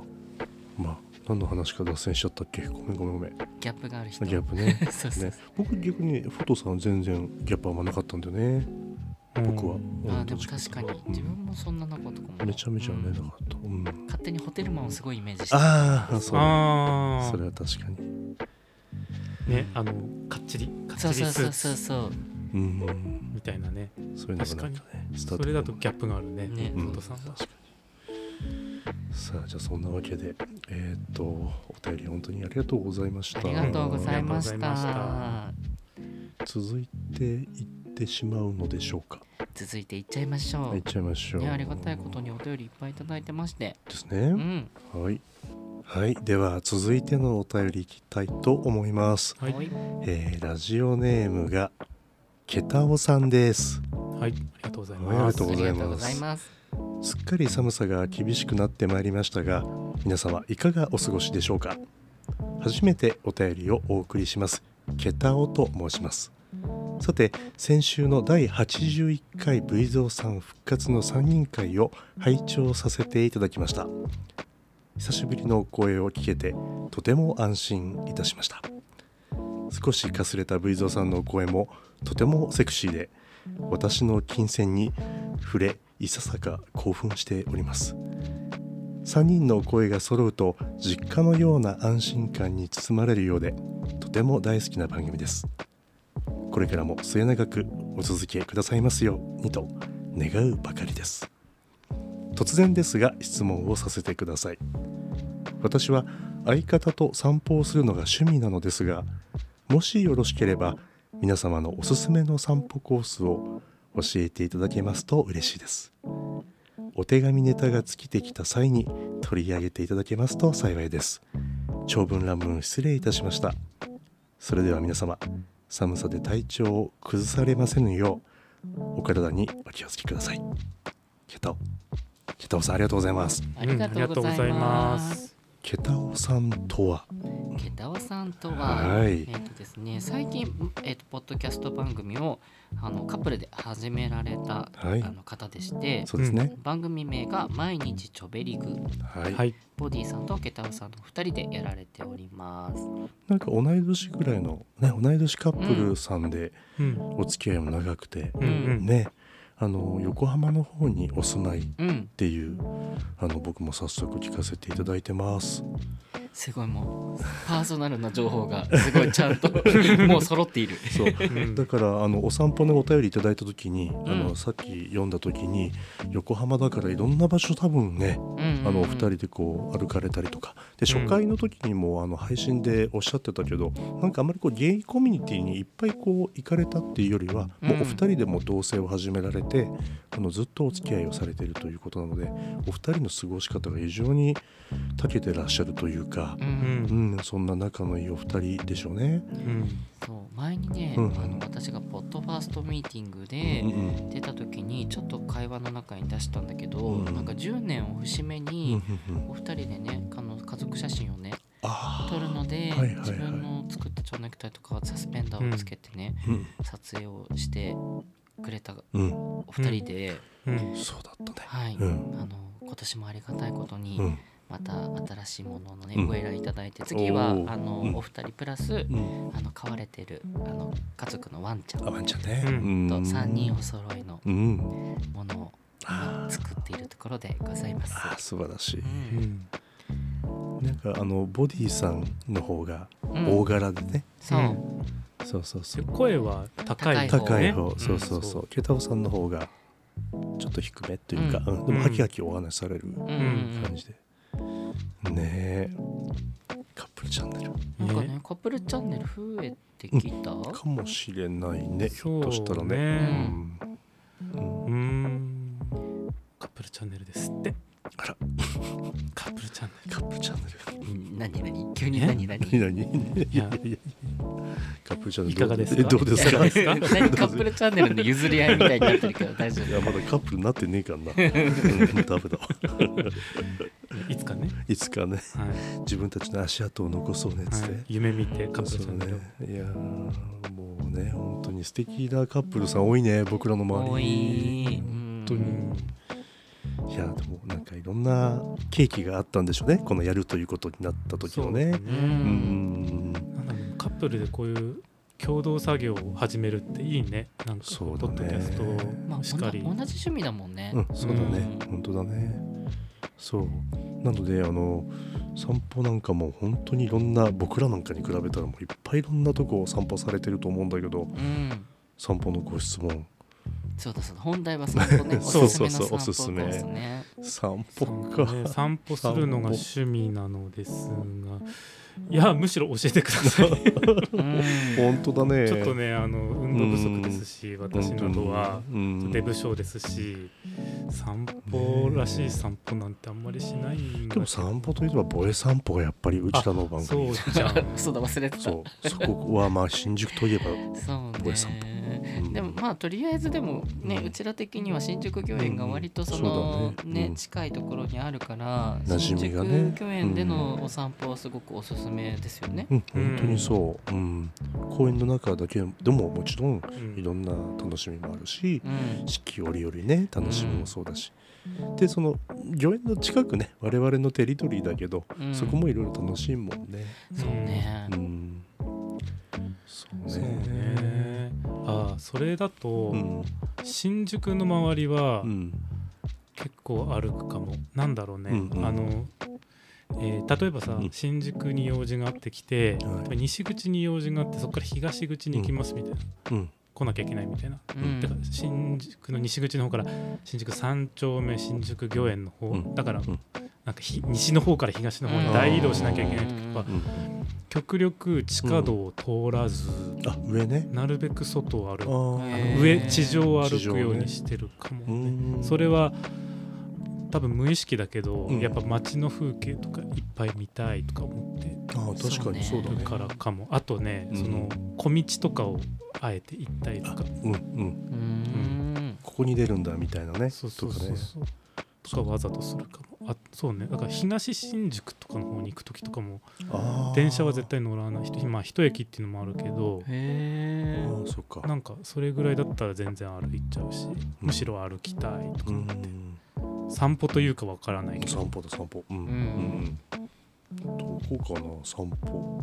[SPEAKER 3] まあ何の話か脱線しちゃったっけ？ごめんごめんごめん。
[SPEAKER 1] ギャップがある人。
[SPEAKER 3] ギャップね。
[SPEAKER 1] そうそう。
[SPEAKER 3] ね。僕逆にフォトさん全然ギャップあんまなかったんだよね僕は、
[SPEAKER 2] うん。
[SPEAKER 1] あーでも確かに。
[SPEAKER 3] うん。
[SPEAKER 1] 自分もそんななことかも。
[SPEAKER 3] めちゃめちゃね
[SPEAKER 1] うん
[SPEAKER 3] なかった、うん、
[SPEAKER 1] 勝手にホテルマンをすごいイメージして。
[SPEAKER 3] ああそう。
[SPEAKER 2] あ
[SPEAKER 3] それは確かに。
[SPEAKER 2] あねあのかっちりかっち
[SPEAKER 1] そう
[SPEAKER 2] りスー
[SPEAKER 1] そうそうそう
[SPEAKER 2] ツ
[SPEAKER 1] そう。
[SPEAKER 3] うん
[SPEAKER 2] みたいなね。
[SPEAKER 3] そういうのがなんかね
[SPEAKER 2] それだとギャップがあるね。
[SPEAKER 1] ね。
[SPEAKER 2] フォトさんは。
[SPEAKER 3] 確かに。さあじゃあそんなわけでえーっとお便り本当にありがとうございました。
[SPEAKER 1] ありがとうございました。
[SPEAKER 3] 続いていってしまうのでしょうか
[SPEAKER 1] 続いていっちゃいましょう、
[SPEAKER 3] いっちゃいましょう、
[SPEAKER 1] ね、ありがたいことにお便りいっぱいいただいてまして。
[SPEAKER 3] です
[SPEAKER 1] う
[SPEAKER 3] ね、
[SPEAKER 1] ん。
[SPEAKER 3] はい。はい。では続いてのお便りいきたいと思います。
[SPEAKER 2] はい。
[SPEAKER 1] はい。
[SPEAKER 3] えーラジオネームがケタオさんです。
[SPEAKER 2] はい。ありがとうござい
[SPEAKER 3] はいありが
[SPEAKER 2] ます
[SPEAKER 3] とうございます。
[SPEAKER 1] ありがとうございます。
[SPEAKER 3] すっかり寒さが厳しくなってまいりましたが皆様いかがお過ごしでしょうか？初めてお便りをお送りします。ケタオと申しますさて先週の第81回 V 蔵さん復活の3人会を拝聴させていただきました。久しぶりのお声を聞けてとても安心いたしました。少しかすれた V 蔵さんのお声もとてもセクシーで私の金銭に触れいささか興奮しております。3人の声が揃うと実家のような安心感に包まれるようでとても大好きな番組です。これからも末永くお続けくださいますようにと願うばかりです。突然ですが質問をさせてください。私は相方と散歩をするのが趣味なのですがもしよろしければ皆様のおすすめの散歩コースを教えていただけますと嬉しいです。お手紙ネタが尽きてきた際に取り上げていただけますと幸いです。長文乱文失礼いたしました。それでは皆様寒さで体調を崩されませぬようお体にお気をつけください。ケタオケタオさんありがとうございます。
[SPEAKER 1] ありがとうございます。
[SPEAKER 3] ケタオさんとは？
[SPEAKER 1] ケタオさんとは、
[SPEAKER 3] はい。
[SPEAKER 1] えっ、とですね、最近、えっ、と、ポッドキャスト番組を、あの、カップルで始められた、
[SPEAKER 3] はい。
[SPEAKER 1] あの方でして。
[SPEAKER 3] そうですね、
[SPEAKER 1] 番組名が毎日ちょべりぐ
[SPEAKER 3] はい、
[SPEAKER 2] はい。
[SPEAKER 1] ボディさんとケタオさんの2人でやられております。
[SPEAKER 3] なんか同い年ぐらいのね同い年カップルさんで
[SPEAKER 2] うん。
[SPEAKER 3] お付き合いも長くて、
[SPEAKER 2] うん。うん。
[SPEAKER 3] ね。あの横浜の方にお住まいっ
[SPEAKER 1] うん、
[SPEAKER 3] ていうあの僕も早速聞かせていただいてます
[SPEAKER 1] すごいもうパーソナルな情報がすごいちゃんと もう揃っている。
[SPEAKER 3] そう。
[SPEAKER 2] うん。
[SPEAKER 3] だからあのお散歩のお便りいただいた時に、あ
[SPEAKER 1] うん。
[SPEAKER 3] のさっき読んだ時に横浜だからいろんな場所多分ね、あのお二人でこう歩かれたりとか。で
[SPEAKER 2] うん。
[SPEAKER 3] 初回の時にもあの配信でおっしゃってたけどなんかあんまりこうゲイコミュニティにいっぱいこう行かれたっていうよりはもうお二人でも同棲を始められてあのずっとお付き合いをされているということなのでお二人の過ごし方が非常に長けてらっしゃるというか
[SPEAKER 1] う、、
[SPEAKER 2] うん。ん
[SPEAKER 3] うん、そんな仲のいいお二人でしょうね。
[SPEAKER 2] うん。
[SPEAKER 1] そう。前にね、
[SPEAKER 3] うん。
[SPEAKER 1] あの私がポッドファーストミーティング
[SPEAKER 3] う
[SPEAKER 1] で出た時にちょっと会話の中に出したんだけど、
[SPEAKER 3] うん
[SPEAKER 1] なんか10年を節目
[SPEAKER 3] うん
[SPEAKER 1] にお二人でねあの家族写真をね
[SPEAKER 3] あ
[SPEAKER 1] 撮るので、
[SPEAKER 3] はいはいはい。
[SPEAKER 1] 自分の作った蝶ネクタイとかサスペンダーをつけてね、
[SPEAKER 3] ーうん。
[SPEAKER 1] 撮影をしてくれた
[SPEAKER 3] うん。
[SPEAKER 1] お二人で、
[SPEAKER 2] うん。
[SPEAKER 3] そうだったね。
[SPEAKER 1] はい、
[SPEAKER 3] うん。
[SPEAKER 1] あの今年もありがたいことに、
[SPEAKER 3] うん
[SPEAKER 1] また新しいもののね、
[SPEAKER 3] うん
[SPEAKER 1] ご依頼いただいて次はあの、
[SPEAKER 3] うん。
[SPEAKER 1] お二人プラス、
[SPEAKER 3] うん。
[SPEAKER 1] あの飼われてるあの家族のワンちゃん。
[SPEAKER 3] あワンちゃんね。
[SPEAKER 2] うん。
[SPEAKER 1] と
[SPEAKER 3] うん。
[SPEAKER 1] 3人お揃いの
[SPEAKER 3] うん。
[SPEAKER 1] ものを作っているところでございます。
[SPEAKER 3] 素晴らしい。
[SPEAKER 1] うん。
[SPEAKER 3] なんかあのボディさんの方が
[SPEAKER 1] うん。
[SPEAKER 3] 大柄でね。
[SPEAKER 1] そう、
[SPEAKER 2] うん。
[SPEAKER 3] そうそうそう。
[SPEAKER 2] で。声は高い方ね。
[SPEAKER 3] 高い方、
[SPEAKER 2] ん。
[SPEAKER 3] そうそうそう。ケタオさんの方がちょっと低めというか、
[SPEAKER 1] う
[SPEAKER 3] うん。でもハキハキお話しされる
[SPEAKER 1] うん。
[SPEAKER 2] ん。
[SPEAKER 3] 感じで。ねえ。カップルチャンネル。
[SPEAKER 1] なんかねカップルチャンネル増えてきた、
[SPEAKER 3] かもしれないね。ひょっとしたらね。
[SPEAKER 2] ね
[SPEAKER 3] うん。
[SPEAKER 2] うーん。カップルチャンネルですって
[SPEAKER 3] あら。
[SPEAKER 2] カップルチャンネ
[SPEAKER 3] カップルチャンネル。
[SPEAKER 1] うん何何？急に
[SPEAKER 2] え？
[SPEAKER 1] 何何？
[SPEAKER 3] 何何？い
[SPEAKER 2] や。
[SPEAKER 3] やいやいやカップルチャンネル。
[SPEAKER 2] いかがですか？
[SPEAKER 3] えどうですか？
[SPEAKER 1] 何カップルチャンネルの譲り合いみたいになってるけど大丈
[SPEAKER 3] いやまだカップルになってねえからな。うんダメだ
[SPEAKER 2] いつかね、
[SPEAKER 3] いつかね。
[SPEAKER 2] は
[SPEAKER 3] 自分たちの足跡を残そうねっ
[SPEAKER 2] い
[SPEAKER 3] つって。
[SPEAKER 2] はい、夢見てカップルチャンネルを。
[SPEAKER 3] ね。いやーもうね本当に素敵なカップルさん多いね僕らの
[SPEAKER 1] 夫多
[SPEAKER 3] 周り。
[SPEAKER 1] い。
[SPEAKER 3] 本当に。
[SPEAKER 1] うん
[SPEAKER 3] いやでもなんかいろんな契機があったんでしょうね。このやるということになった時のね。
[SPEAKER 1] う
[SPEAKER 3] うん。
[SPEAKER 2] カップルでこういう共同作業を始めるっていいね。なんかこ
[SPEAKER 3] そうだね
[SPEAKER 2] ポッドキャス
[SPEAKER 1] まあ
[SPEAKER 2] トしかり、
[SPEAKER 1] 同じ趣味だもんね、
[SPEAKER 3] うん。そうだね。
[SPEAKER 1] うん
[SPEAKER 3] 本当だね。そう。なのであの散歩なんかも本当にいろんな僕らなんかに比べたらもういっぱいいろんなとこを散歩されてると思うんだけど
[SPEAKER 1] うん。
[SPEAKER 3] 散歩のご質問
[SPEAKER 1] そうだそうだ。本題は散歩ね。
[SPEAKER 3] そう
[SPEAKER 1] おすすめの
[SPEAKER 3] そうそう
[SPEAKER 1] 散歩コースね
[SPEAKER 3] 散歩
[SPEAKER 2] 散
[SPEAKER 3] か。
[SPEAKER 2] 歩ね散歩するのが趣味なのですがいやむしろ教えてください。
[SPEAKER 1] うん。
[SPEAKER 3] 本当だね。
[SPEAKER 2] ちょっとねあの運動不足ですし私などは
[SPEAKER 3] うん。
[SPEAKER 2] デブ症ですし散歩らしい散歩なんてあんまりしない
[SPEAKER 3] でも散歩といえばボエ散歩がやっぱりうちらの番
[SPEAKER 2] そう
[SPEAKER 3] 組
[SPEAKER 2] じゃん。
[SPEAKER 1] そうだ忘れてた。
[SPEAKER 3] そう。そこはまあ新宿といえば
[SPEAKER 1] そう
[SPEAKER 3] ボエ散歩。
[SPEAKER 1] ね
[SPEAKER 3] うん。
[SPEAKER 1] でもまあとりあえずでもね、
[SPEAKER 3] う
[SPEAKER 1] うんちら的には新宿御苑が割とそ
[SPEAKER 3] うん
[SPEAKER 1] の
[SPEAKER 3] ね。うん。
[SPEAKER 1] ね近いところにあるから
[SPEAKER 3] 馴
[SPEAKER 1] 新宿
[SPEAKER 3] 染みがね。
[SPEAKER 1] 御苑でのお散歩はすごくおすすめですよね。
[SPEAKER 3] うん本当にそう、うん、公園の中だけでももちろん
[SPEAKER 2] うん。
[SPEAKER 3] いろんな楽しみもあるし
[SPEAKER 1] うん。
[SPEAKER 3] 四季折々ね楽しみもそうだし、でその御苑の近くね我々のテリトリーだけど、
[SPEAKER 1] うん。
[SPEAKER 3] そこもいろいろ楽しいもんね。
[SPEAKER 1] そうね。
[SPEAKER 3] う。ん。そうね。
[SPEAKER 2] ね。ああそれだと、
[SPEAKER 3] うん。
[SPEAKER 2] 新宿の周りは
[SPEAKER 3] うん。
[SPEAKER 2] 結構歩くかも、なんだろうね、
[SPEAKER 3] うんうん。
[SPEAKER 2] あの、えー例えばさ、
[SPEAKER 3] うん。
[SPEAKER 2] 新宿に用事があってきて、
[SPEAKER 3] はい。
[SPEAKER 2] 西口に用事があってそこから東口に行きますみたいな、
[SPEAKER 3] うん。
[SPEAKER 2] 来なきゃいけないみたいな、
[SPEAKER 1] うん。
[SPEAKER 2] だから新宿の西口の方から新宿三丁目新宿御苑の方、
[SPEAKER 3] うん。
[SPEAKER 2] だから、
[SPEAKER 3] ん。
[SPEAKER 2] なんかひ西の方から東の方に大移動しなきゃいけない時
[SPEAKER 3] ん。
[SPEAKER 2] 極力地下道を通らず、
[SPEAKER 3] あ上ね。
[SPEAKER 2] なるべく外を歩
[SPEAKER 3] あ
[SPEAKER 2] く上地上を歩くようにしてるかも
[SPEAKER 3] う
[SPEAKER 2] ね。
[SPEAKER 3] ん。
[SPEAKER 2] それは多分無意識だけど、
[SPEAKER 3] うん。
[SPEAKER 2] やっぱ街の風景とかいっぱい見たいとか思って
[SPEAKER 3] あー確かにそうだね。
[SPEAKER 2] るからかも。あとね、
[SPEAKER 3] うん。
[SPEAKER 2] その小道とかをあえて行ったりとか、
[SPEAKER 3] うんうん。
[SPEAKER 1] うーん。
[SPEAKER 3] ここに出るんだみたいなね。
[SPEAKER 2] そうそうそうそう。とかわざとするかも。あそうね。だから東新宿とかの方に行く時とかも電車は絶対乗らない人まあ一駅っていうのもあるけど
[SPEAKER 1] へ
[SPEAKER 3] あ
[SPEAKER 1] え
[SPEAKER 3] ーそっか。
[SPEAKER 2] なんかそれぐらいだったら全然歩いちゃうしむしろ歩きたいとかって、
[SPEAKER 3] ん
[SPEAKER 2] 散歩というかわからないけど。
[SPEAKER 3] 散歩だ散歩。うん
[SPEAKER 1] うん。
[SPEAKER 3] うん。どこかな散歩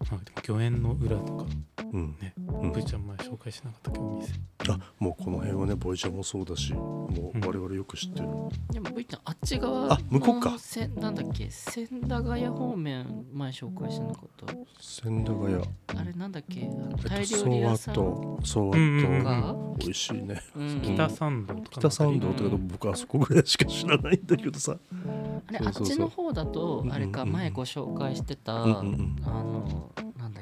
[SPEAKER 2] あでも御苑の裏とか。
[SPEAKER 3] うん。
[SPEAKER 2] ね。
[SPEAKER 3] うん。
[SPEAKER 2] ブーちゃん前紹介しなかったっけお店。
[SPEAKER 3] あもうこの辺はねボイチャもそうだしもう我々よく知ってる。
[SPEAKER 1] でも V ちゃんあっち側
[SPEAKER 3] あ向こうか。
[SPEAKER 1] のせなんだっけ？千駄ヶ谷方面前紹介してなかった。
[SPEAKER 3] 千駄ヶ谷。
[SPEAKER 1] あれなんだっけ？あの
[SPEAKER 3] え
[SPEAKER 1] タイ
[SPEAKER 3] っとソワ
[SPEAKER 1] 料理屋さん？
[SPEAKER 3] とソワ
[SPEAKER 2] うんうんうん
[SPEAKER 3] と
[SPEAKER 1] が、
[SPEAKER 3] 美味しいね。
[SPEAKER 1] うん。
[SPEAKER 2] 北参道とか
[SPEAKER 3] 北参道とか僕あそこぐらいしか知らないんだけどさ。
[SPEAKER 1] あれ
[SPEAKER 3] そうそうそう。
[SPEAKER 1] あっちの方だと
[SPEAKER 3] うんうんうん。
[SPEAKER 1] あれか前ご紹介してた、
[SPEAKER 3] うんうんうん。
[SPEAKER 1] あの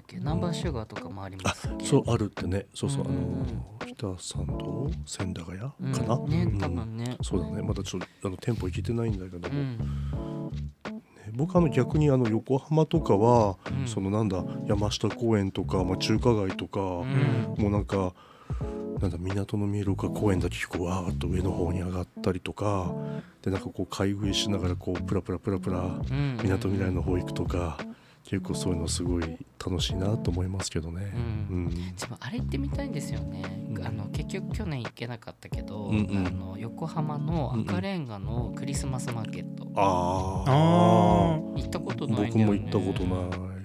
[SPEAKER 1] けナンバーシュガーとかもあります
[SPEAKER 3] そうあるってね。そうそうあ
[SPEAKER 1] うんうん。
[SPEAKER 3] の北参道千駄ヶ谷
[SPEAKER 1] うん
[SPEAKER 3] かな
[SPEAKER 1] ね
[SPEAKER 3] うん。
[SPEAKER 1] 多分ね。
[SPEAKER 3] そうだね。まだちょっとあの店舗行けてないんだけど。も、
[SPEAKER 1] うん。
[SPEAKER 3] ね僕あの逆にあの横浜とかは、
[SPEAKER 1] うん。
[SPEAKER 3] そのなんだ山下公園とか、まあ、中華街とか、
[SPEAKER 1] うん。
[SPEAKER 3] もうなんかなんだ港の見える丘公園だけこうわーっと上の方に上がったりとかでなんかこう買い食いしながらこうプラプラプラプラ
[SPEAKER 1] うん。
[SPEAKER 3] みなとみらいの方行くとか結構そういうのすごい楽しいなと思いますけどね。
[SPEAKER 1] う
[SPEAKER 3] うん。ん
[SPEAKER 1] 自分あれ行ってみたいんですよね、
[SPEAKER 3] うん。
[SPEAKER 1] あの結局去年行けなかったけど、
[SPEAKER 3] うんうん。
[SPEAKER 1] あの横浜の赤レンガのクリスマスマーケット、
[SPEAKER 3] あ
[SPEAKER 2] あ
[SPEAKER 3] あ
[SPEAKER 2] ー。
[SPEAKER 1] 行ったことない。んだよ、
[SPEAKER 3] 僕
[SPEAKER 1] ね、
[SPEAKER 3] も行ったことない。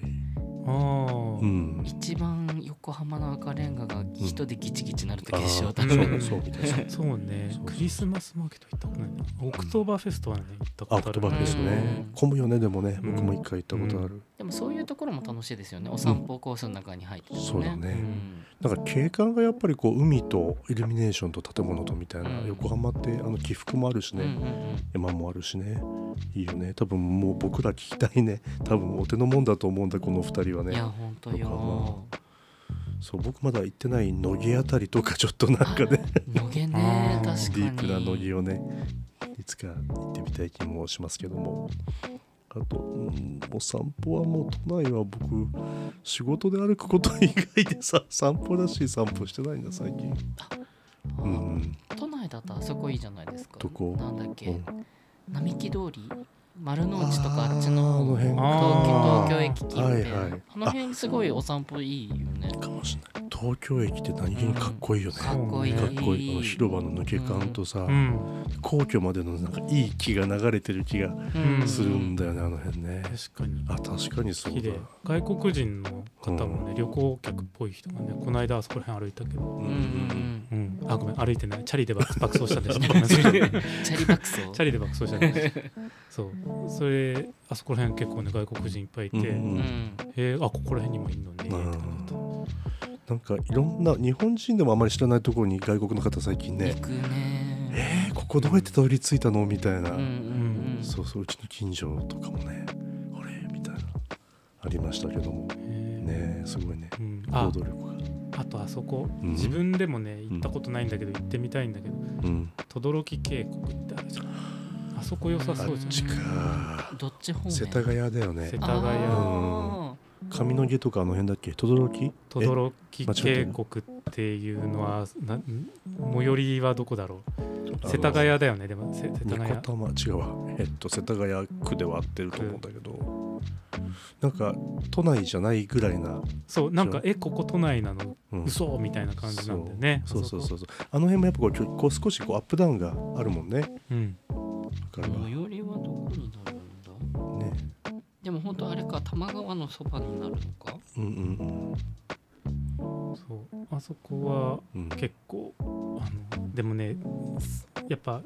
[SPEAKER 2] あー、
[SPEAKER 3] うん、
[SPEAKER 1] 一番横浜の赤レンガが人でギチギチなると決勝
[SPEAKER 3] あ
[SPEAKER 1] だ
[SPEAKER 2] うん。
[SPEAKER 3] ー。そうそう。
[SPEAKER 2] ね。
[SPEAKER 3] そうそう。
[SPEAKER 2] クリスマスマーケット行ったことないなオクトーバーフェストはね行ったことある。
[SPEAKER 3] あ言葉です
[SPEAKER 1] う
[SPEAKER 3] ね。
[SPEAKER 1] ん。
[SPEAKER 3] 混むよねでもね。
[SPEAKER 2] うん
[SPEAKER 3] 僕も一回行ったことある。
[SPEAKER 1] でもそういうところも楽しいですよね。お散歩コースの中に入っててね、
[SPEAKER 3] そうだね。
[SPEAKER 1] ん。
[SPEAKER 3] なんか景観がやっぱりこう海とイルミネーションと建物とみたいな、
[SPEAKER 1] うん。
[SPEAKER 3] 横浜ってあの起伏もあるしね、
[SPEAKER 1] うんうんうん。
[SPEAKER 3] 山もあるしね。いいよね。多分もう僕ら聞きたいね。多分お手のもんだと思うんだこの2人はい
[SPEAKER 1] や
[SPEAKER 3] ね
[SPEAKER 1] 本当よ。
[SPEAKER 3] 横そう僕まだ行ってない乃木あたりとかちょっとなんかね。
[SPEAKER 1] 野毛ね確かに。
[SPEAKER 3] ディープな乃木をねいつか行ってみたい気もしますけどもあと、うん、もう散歩はもう都内は僕仕事で歩くこと以外でさ 散歩らしい散歩してないんだ最近。うん。
[SPEAKER 1] 都内だとあそこいいじゃないですか。
[SPEAKER 3] どこ？
[SPEAKER 1] なんだっけ、
[SPEAKER 3] うん。
[SPEAKER 1] 並木通り？丸の内とか
[SPEAKER 3] あ
[SPEAKER 1] っちの
[SPEAKER 3] あの辺
[SPEAKER 1] 東京東京駅近辺、
[SPEAKER 3] はいはい。
[SPEAKER 1] あの辺すごいお散歩いいよね。
[SPEAKER 3] かもしれない。東京駅って何気にかっこいいよね、
[SPEAKER 1] かっこいい。
[SPEAKER 3] かっこいい。広場の抜け感とさ、
[SPEAKER 2] うん。
[SPEAKER 3] 皇居までのなんかいい気が流れてる気が
[SPEAKER 1] うん。
[SPEAKER 3] するんだよね、あの辺ね。
[SPEAKER 2] 確かに。
[SPEAKER 3] あ確かにそうだ。
[SPEAKER 2] 外国人の方もね、旅行客っぽい人がねこの間あそこら辺歩いたけど、
[SPEAKER 3] うん
[SPEAKER 1] うんうん。
[SPEAKER 2] うん、あごめん歩いてない。チャリで爆爆走したんです。
[SPEAKER 1] チャリ爆走。
[SPEAKER 2] チャリで爆走したんです。そうそれあそこら辺結構ね外国人いっぱいいて、
[SPEAKER 3] うん
[SPEAKER 1] うん
[SPEAKER 2] えーあここら辺にもいるのねって感じ
[SPEAKER 3] なんかいろんな日本人でもあまり知らないところに外国の方最近ね
[SPEAKER 1] 行くね。
[SPEAKER 3] えー、ここどうやってたどり着いたの？みたいな、
[SPEAKER 1] うんうんうん。
[SPEAKER 3] そうそううちの近所とかもねあれ？みたいなありましたけども。
[SPEAKER 2] へ
[SPEAKER 3] ねすごいね。
[SPEAKER 2] ーうん、
[SPEAKER 3] 行
[SPEAKER 2] あ
[SPEAKER 3] 動力が。
[SPEAKER 2] あとあそこ、
[SPEAKER 3] うん。
[SPEAKER 2] 自分でもね行ったことないんだけど行ってみたいんだけど
[SPEAKER 3] うん。
[SPEAKER 2] 轟渓谷ってあるじゃんあそこ良さ
[SPEAKER 3] あ
[SPEAKER 2] そうじゃん
[SPEAKER 3] っちか
[SPEAKER 1] どっち方面？
[SPEAKER 3] 世田谷だよね。
[SPEAKER 2] 世田谷。
[SPEAKER 1] あ
[SPEAKER 3] 上野毛とかあの辺だっけ？轟
[SPEAKER 2] 轟渓谷っていうのはな最寄りはどこだろう？世田谷だよね？でもせ世田
[SPEAKER 3] ニ
[SPEAKER 2] 谷。
[SPEAKER 3] コタマ違うわ。えっと世田谷区では合ってると思うんだけど。なんか都内じゃないぐらいな、
[SPEAKER 2] そうなんかえここ都内なの？
[SPEAKER 3] うん。
[SPEAKER 2] 嘘？みたいな感じなんだよね。
[SPEAKER 3] そう。そうそうそう。あの辺もやっぱこうこう少しこうアップダウンがあるもんね。
[SPEAKER 2] うん。
[SPEAKER 3] だから
[SPEAKER 1] ー最寄りはどこになるんだ？
[SPEAKER 3] ね。
[SPEAKER 1] でも本当あれか多摩川のそばになるのか？
[SPEAKER 3] うんうん
[SPEAKER 2] そう。あそこは
[SPEAKER 3] うん。うん
[SPEAKER 2] 結構あのでもねやっぱ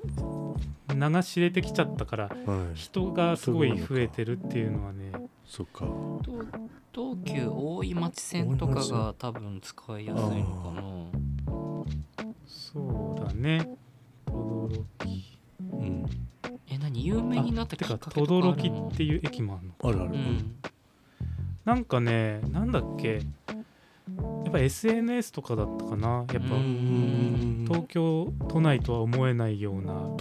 [SPEAKER 2] 流し入れてきちゃったから
[SPEAKER 3] はい。
[SPEAKER 2] 人がすごい増えてるっていうのはね
[SPEAKER 3] そっか。
[SPEAKER 1] 東東急大井町線とかが多分使いやすいのかな。
[SPEAKER 2] そうだね。轟
[SPEAKER 3] うん
[SPEAKER 1] え何？有名になったき
[SPEAKER 2] てか
[SPEAKER 1] っかけとかある
[SPEAKER 2] 轟
[SPEAKER 1] の
[SPEAKER 2] っていう駅もあるの。
[SPEAKER 3] あるある、
[SPEAKER 1] うん。
[SPEAKER 2] なんかねなんだっけ。やっぱ SNS とかだったかな。やっぱ、
[SPEAKER 1] うん
[SPEAKER 2] 東京都内とは思えないような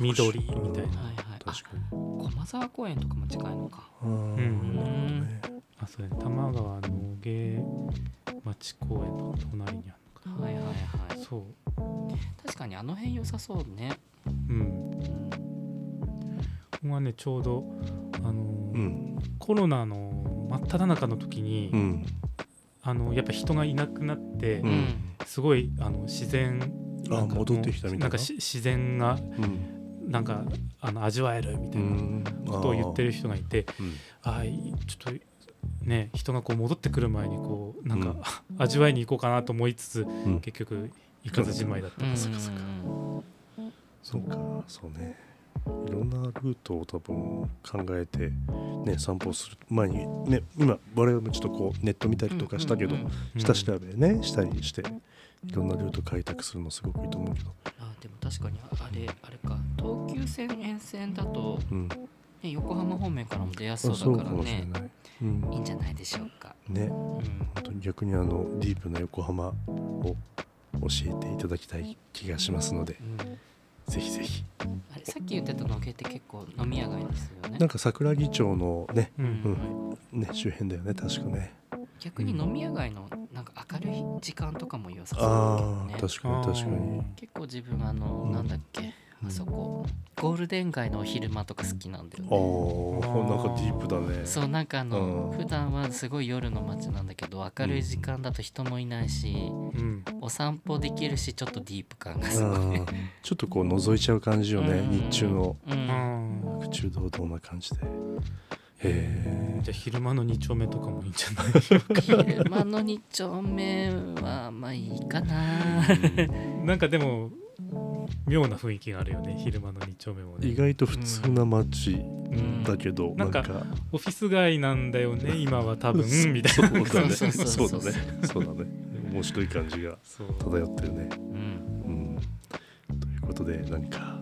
[SPEAKER 2] 緑みたいな。
[SPEAKER 1] はいはい。あ
[SPEAKER 3] 確かに。
[SPEAKER 1] 駒沢公園とかも近いのか。
[SPEAKER 3] あー
[SPEAKER 2] ん。
[SPEAKER 3] なるほどね
[SPEAKER 2] あそうね。多摩川野毛町公園の隣にあるのか
[SPEAKER 1] はいはいはい。
[SPEAKER 2] なそう。
[SPEAKER 1] 確かにあの辺良さそうね。
[SPEAKER 2] うん。
[SPEAKER 1] うん
[SPEAKER 2] はねちょうどあのー
[SPEAKER 3] うん。
[SPEAKER 2] コロナの真っ只中の時に、
[SPEAKER 3] うん。
[SPEAKER 2] あのやっぱ人がいなくなって、
[SPEAKER 3] うん。
[SPEAKER 2] すごいあの自然
[SPEAKER 3] あ
[SPEAKER 2] なんか
[SPEAKER 3] 戻ってきたみたいな？
[SPEAKER 2] なんかし自然が
[SPEAKER 3] うん。
[SPEAKER 2] なんかあの味わえるみたいな
[SPEAKER 3] うん。
[SPEAKER 2] ことを言ってる人がいて、
[SPEAKER 3] うん。
[SPEAKER 2] ああいちょっとね人がこう戻ってくる前にこうなんか、
[SPEAKER 3] うん。
[SPEAKER 2] 味わいに行こうかなと思いつつ
[SPEAKER 3] うん。
[SPEAKER 2] 結局行かずじまいだった。
[SPEAKER 1] うん。
[SPEAKER 2] です、
[SPEAKER 3] そうか。そうねいろんなルートを多分考えてね散歩する前にね今我々もちょっとこうネット見たりとかしたけど、下調べねしたりしていろんなルート開拓するのすごくいいと思うけど、
[SPEAKER 1] あでも確かにあれあれか。東急線沿線だと、
[SPEAKER 3] うん、
[SPEAKER 1] ね、横浜方面からも出やす
[SPEAKER 3] あ
[SPEAKER 1] そうだから
[SPEAKER 3] もしれ
[SPEAKER 1] ね
[SPEAKER 3] ない、うん。
[SPEAKER 1] いいんじゃないでしょうか、
[SPEAKER 3] ね。
[SPEAKER 1] うん、
[SPEAKER 3] 本当に逆にあのディープな横浜を教えていただきたい気がしますので
[SPEAKER 1] うん。
[SPEAKER 3] ぜひぜひ。
[SPEAKER 1] あれさっき言ってたのけって結構飲み屋街ですよね。
[SPEAKER 3] なんか桜木町のね
[SPEAKER 2] うん。
[SPEAKER 3] うんね周辺だよね確かね。
[SPEAKER 1] 逆に飲み屋街のなんか明るい時間とかも良さそうだけど
[SPEAKER 3] あ確かに確かに。
[SPEAKER 1] 結構自分あの、
[SPEAKER 3] うん
[SPEAKER 1] なんだっけあそこ。ゴールデン街のお昼間とか好きなんだよ
[SPEAKER 3] あ
[SPEAKER 1] ね
[SPEAKER 3] ーなんかディープだね。
[SPEAKER 1] そうなんかあの、
[SPEAKER 3] うん。
[SPEAKER 1] 普段はすごい夜の街なんだけど明るい時間だと人もいないし、
[SPEAKER 2] うん。
[SPEAKER 1] お散歩できるしちょっとディープ感がすごい。
[SPEAKER 3] うん。ちょっとこう覗いちゃう感じよね
[SPEAKER 1] うん。
[SPEAKER 3] 日中の。
[SPEAKER 1] うん。
[SPEAKER 3] 中堂々な感じで。へ
[SPEAKER 2] ー。じゃあ昼間の2丁目とかもいいんじゃない？でしょうか
[SPEAKER 1] 昼間の2丁目はまあいいかな。
[SPEAKER 3] え
[SPEAKER 2] なんかでも妙な雰囲気があるよね昼間の2丁目もね。
[SPEAKER 3] 意外と普通な街
[SPEAKER 2] うん。
[SPEAKER 3] だけど
[SPEAKER 2] なか
[SPEAKER 3] なんんか。
[SPEAKER 2] オフィス街なんだよね今は多分みたいな。
[SPEAKER 3] そうだね。
[SPEAKER 1] そう
[SPEAKER 3] だね。そうだね。面白い感じが漂ってるね。
[SPEAKER 1] うん。
[SPEAKER 3] うん。ということで何か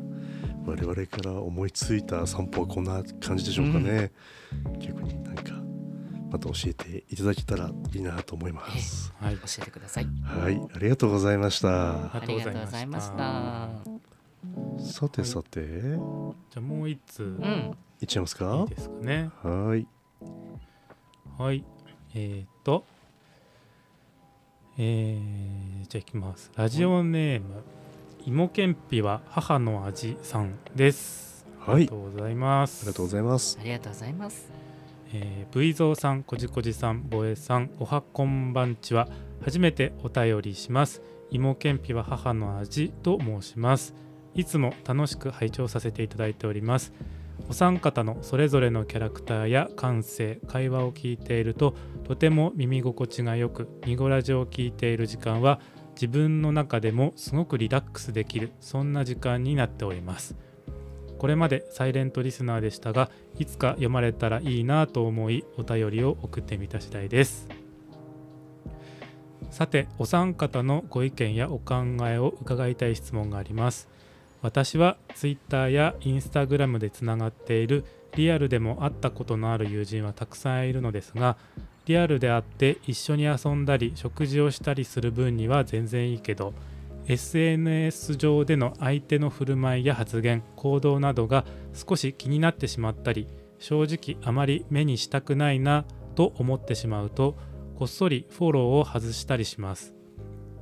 [SPEAKER 3] 我々から思いついた散歩はこんな感じでしょうかね、逆になんかまた教えていただけたらいいなと思います。
[SPEAKER 2] はい。
[SPEAKER 1] 教えてください。
[SPEAKER 3] はい。ありがとうございました。
[SPEAKER 1] ありがとうございました。
[SPEAKER 3] さてさて、
[SPEAKER 2] じゃあもう一通。
[SPEAKER 1] うん。
[SPEAKER 3] いっちゃいます
[SPEAKER 2] い
[SPEAKER 3] か？
[SPEAKER 2] いですかね。
[SPEAKER 3] はい。
[SPEAKER 2] はい。えー、っと。えー、じゃあいきます。ラジオネーム。芋けんぴは母の味さんです。あ
[SPEAKER 3] はい。
[SPEAKER 2] りがとうございます。
[SPEAKER 3] ありがとうございます。
[SPEAKER 1] ありがとうございます
[SPEAKER 2] えー、V ゾーさん、こじこじさん、ぼえさん、おはこんばんちは。初めてお便りします。芋けんぴは母の味と申します。いつも楽しく拝聴させていただいております。お三方のそれぞれのキャラクターや感性、会話を聞いていると、とても耳心地がよく、ニゴラジを聞いている時間は、自分の中でもすごくリラックスできる、そんな時間になっております。これまでサイレントリスナーでしたが、いつか読まれたらいいなと思いお便りを送ってみた次第です。さてお三方のご意見やお考えを伺いたい質問があります。私は Twitter や Instagram でつながっているリアルでも会ったことのある友人はたくさんいるのですがリアルで会って一緒に遊んだり食事をしたりする分には全然いいけど SNS 上での相手の振る舞いや発言行動などが少し気になってしまったり正直あまり目にしたくないなと思ってしまうとこっそりフォローを外したりします。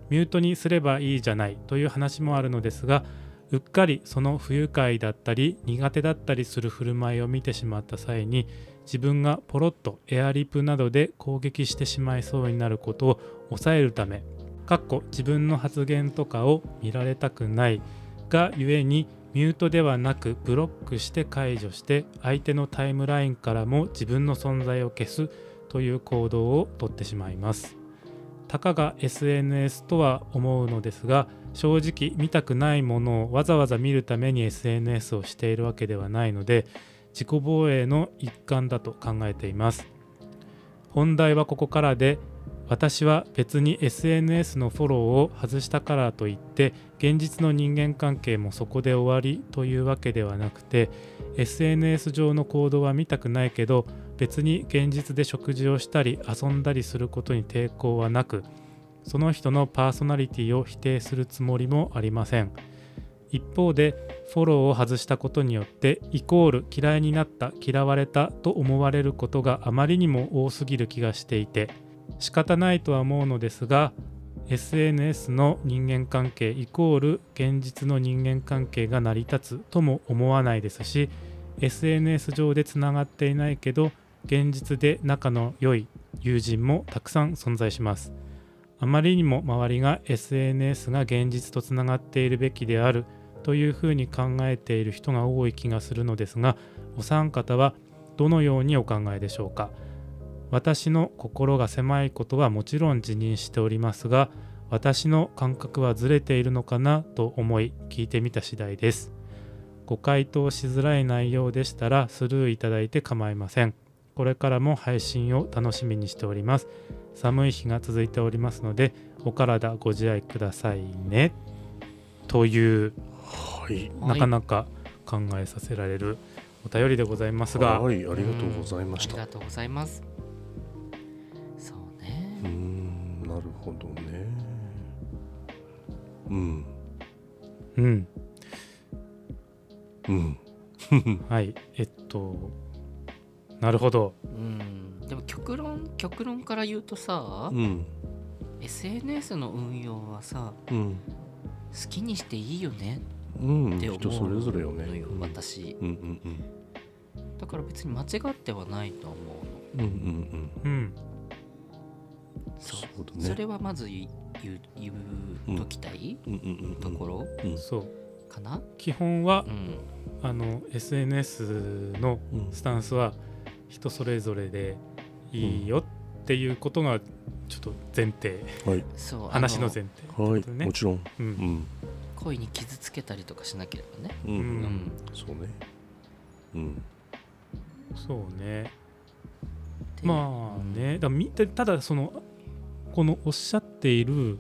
[SPEAKER 2] ミュートにすればいいじゃないという話もあるのですがうっかりその不愉快だったり苦手だったりする振る舞いを見てしまった際に自分がポロッとエアリプなどで攻撃してしまいそうになることを抑えるためかっこ自分の発言とかを見られたくないがゆえにミュートではなくブロックして解除して相手のタイムラインからも自分の存在を消すという行動をとってしまいます。たかが SNS とは思うのですが正直見たくないものをわざわざ見るために SNS をしているわけではないので自己防衛の一環だと考えています。本題はここからで私は別に SNS のフォローを外したからといって現実の人間関係もそこで終わりというわけではなくて SNS 上の行動は見たくないけど別に現実で食事をしたり遊んだりすることに抵抗はなくその人のパーソナリティを否定するつもりもありません。一方でフォローを外したことによってイコール嫌いになった嫌われたと思われることがあまりにも多すぎる気がしていて仕方ないとは思うのですが SNS の人間関係イコール現実の人間関係が成り立つとも思わないですし SNS 上でつながっていないけど現実で仲の良い友人もたくさん存在します。あまりにも周りが SNS が現実とつながっているべきであるというふうに考えている人が多い気がするのですがお三方はどのようにお考えでしょうか？私の心が狭いことはもちろん自認しておりますが私の感覚はずれているのかなと思い聞いてみた次第です。ご回答しづらい内容でしたらスルーいただいて構いません。これからも配信を楽しみにしております。寒い日が続いておりますのでお体ご自愛くださいね。という
[SPEAKER 3] はい。
[SPEAKER 2] なかなか考えさせられるお便りでございますが、
[SPEAKER 3] はいありがとうございました。
[SPEAKER 1] ありがとうございます。そう
[SPEAKER 3] ん。なるほどね。うん。
[SPEAKER 2] うん。
[SPEAKER 3] うん。
[SPEAKER 2] はい。えっとなるほど。
[SPEAKER 1] うん。でも極論極論から言うとさ、
[SPEAKER 3] うん。
[SPEAKER 1] SNS の運用はさ
[SPEAKER 3] うん。
[SPEAKER 1] 好きにしていいよね
[SPEAKER 3] うん。
[SPEAKER 1] って思う
[SPEAKER 3] 人それぞれよね。
[SPEAKER 1] のよ
[SPEAKER 3] うん。
[SPEAKER 1] 私
[SPEAKER 3] うん。うん。
[SPEAKER 1] だから別に間違ってはないと思うの。
[SPEAKER 3] うんうん。うん。うん。
[SPEAKER 2] うん
[SPEAKER 1] そう。
[SPEAKER 3] ね。
[SPEAKER 1] それはまず言う言うときたい？
[SPEAKER 3] うん。うんうんうん
[SPEAKER 1] ところ？
[SPEAKER 3] うん
[SPEAKER 2] そう。
[SPEAKER 1] かな？
[SPEAKER 2] 基本は
[SPEAKER 1] うん。
[SPEAKER 2] あの SNS の
[SPEAKER 3] うん
[SPEAKER 2] スタンスは人それぞれでいいよっていうことがちょっと前提。
[SPEAKER 3] はい。
[SPEAKER 1] そう。あ
[SPEAKER 2] 話の前提
[SPEAKER 3] はい。もちろん。
[SPEAKER 2] う
[SPEAKER 3] うん。ん
[SPEAKER 1] 恋に傷つけたりとかしなければね。
[SPEAKER 3] うん。う
[SPEAKER 2] うん。
[SPEAKER 3] んそうね。うん。
[SPEAKER 2] そうね。
[SPEAKER 1] で
[SPEAKER 2] まあね。だみただそのこのおっしゃっている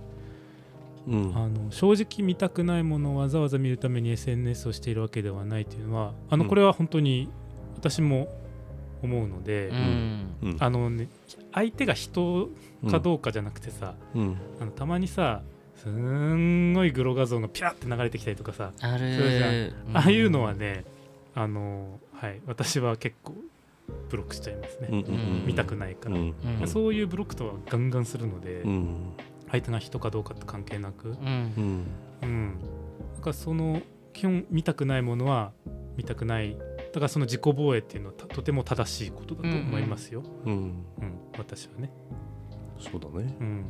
[SPEAKER 3] うん。
[SPEAKER 2] あの正直見たくないものをわざわざ見るために SNS をしているわけではないというのはあの
[SPEAKER 3] うん。
[SPEAKER 2] これは本当に私も思うので、
[SPEAKER 1] うん。
[SPEAKER 3] うん。
[SPEAKER 2] あのね相手が人かどうかじゃなくてさ、
[SPEAKER 3] うん。
[SPEAKER 2] あのたまにさすんごいグロ画像がピャって流れてきたりとかさ、
[SPEAKER 1] あ
[SPEAKER 2] そうじゃん。
[SPEAKER 1] る
[SPEAKER 2] ああいうのはねあのはい私は結構ブロックしちゃいますね、
[SPEAKER 3] うんうんうん。
[SPEAKER 2] 見たくないから、
[SPEAKER 3] うん
[SPEAKER 1] うん
[SPEAKER 2] そういうブロックとはガンガンするので、
[SPEAKER 3] うん
[SPEAKER 2] 相手が人かどうかって関係なく、
[SPEAKER 1] うん。
[SPEAKER 3] うん。
[SPEAKER 2] うん、だからその基本見たくないものは見たくない。だからその自己防衛っていうのはたとても正しいことだと思いますよ、
[SPEAKER 3] うん。
[SPEAKER 2] うん。私はね、
[SPEAKER 3] そうだね。
[SPEAKER 2] うん、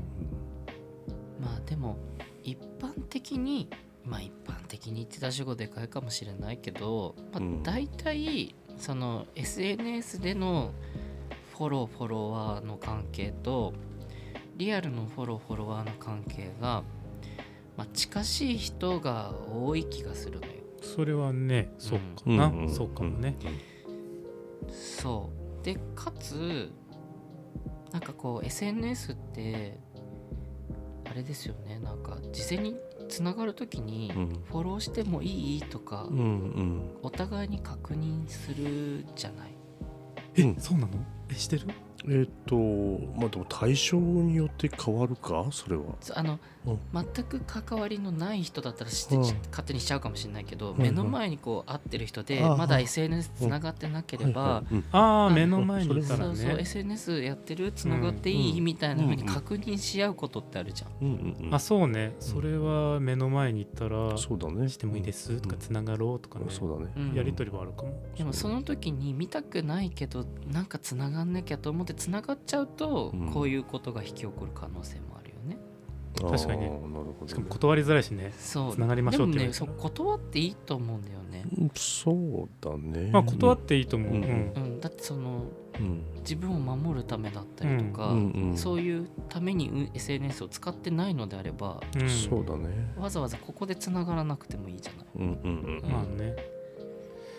[SPEAKER 1] まあでも一般的にまあ一般的にって出し語でかいかもしれないけど、まあ
[SPEAKER 3] うん、
[SPEAKER 1] 大体その SNS でのフォローフォロワーの関係とリアルのフォローフォロワーの関係が、まあ、近しい人が多い気がするのよ。
[SPEAKER 2] それはねそうか
[SPEAKER 3] うん。
[SPEAKER 2] な、
[SPEAKER 3] ん
[SPEAKER 2] そうかもね、
[SPEAKER 1] そう。でかつなんかこう SNS ってあれですよね。なんか事前につながるときに
[SPEAKER 3] うん。
[SPEAKER 1] フォローしてもいい？とか
[SPEAKER 3] うんうん。
[SPEAKER 1] お互いに確認するじゃない？
[SPEAKER 3] うん
[SPEAKER 2] そうなの？えしてる？
[SPEAKER 3] えっとまあでも対象によって変わるか？それは。
[SPEAKER 1] あの、
[SPEAKER 3] うん。
[SPEAKER 1] 全く関わりのない人だったらして、
[SPEAKER 3] うん。
[SPEAKER 1] 勝手にしちゃうかもしれないけど、
[SPEAKER 3] ん
[SPEAKER 1] 目の前にこう会ってる人で、まだ SNS つながってなければ、
[SPEAKER 2] ああ
[SPEAKER 1] あ
[SPEAKER 2] 目の前にいたら
[SPEAKER 1] そうそう
[SPEAKER 2] ね
[SPEAKER 1] SNS やってるつながっていい、
[SPEAKER 3] うん
[SPEAKER 1] みたいな風に
[SPEAKER 3] うん
[SPEAKER 1] 確認し合うことってあるじゃん。
[SPEAKER 3] うんうんうん。
[SPEAKER 2] あそうね。それは目の前に行ったら
[SPEAKER 3] そうだね。
[SPEAKER 2] してもいいですとか
[SPEAKER 3] うん。
[SPEAKER 2] つながろうとかね、
[SPEAKER 3] そうだね。
[SPEAKER 1] うん。
[SPEAKER 2] やり取りはあるかも、
[SPEAKER 1] でもその時に見たくないけどなんかつながんなきゃと思ってつながっちゃうと、
[SPEAKER 3] うん。
[SPEAKER 1] こういうことが引き起こる可能性もあるよね。
[SPEAKER 2] 確かに。ね
[SPEAKER 3] あーなるほどね。
[SPEAKER 2] しかも断りづらいしね。
[SPEAKER 1] そう。
[SPEAKER 2] つながりましょうって
[SPEAKER 1] ねそう断っていいと思うんだよね。
[SPEAKER 3] うんそうだね。
[SPEAKER 2] まあ断っていいと思う、
[SPEAKER 3] うん。
[SPEAKER 2] うん。
[SPEAKER 1] うん、だってその
[SPEAKER 3] うん。
[SPEAKER 1] 自分を守るためだったりとか、
[SPEAKER 3] うんうん
[SPEAKER 1] そういうためにうん SNS を使ってないのであれば
[SPEAKER 2] うん。
[SPEAKER 3] そうだね。
[SPEAKER 1] わざわざここでつながらなくてもいいじゃない。
[SPEAKER 3] うんうんうん。
[SPEAKER 2] まあね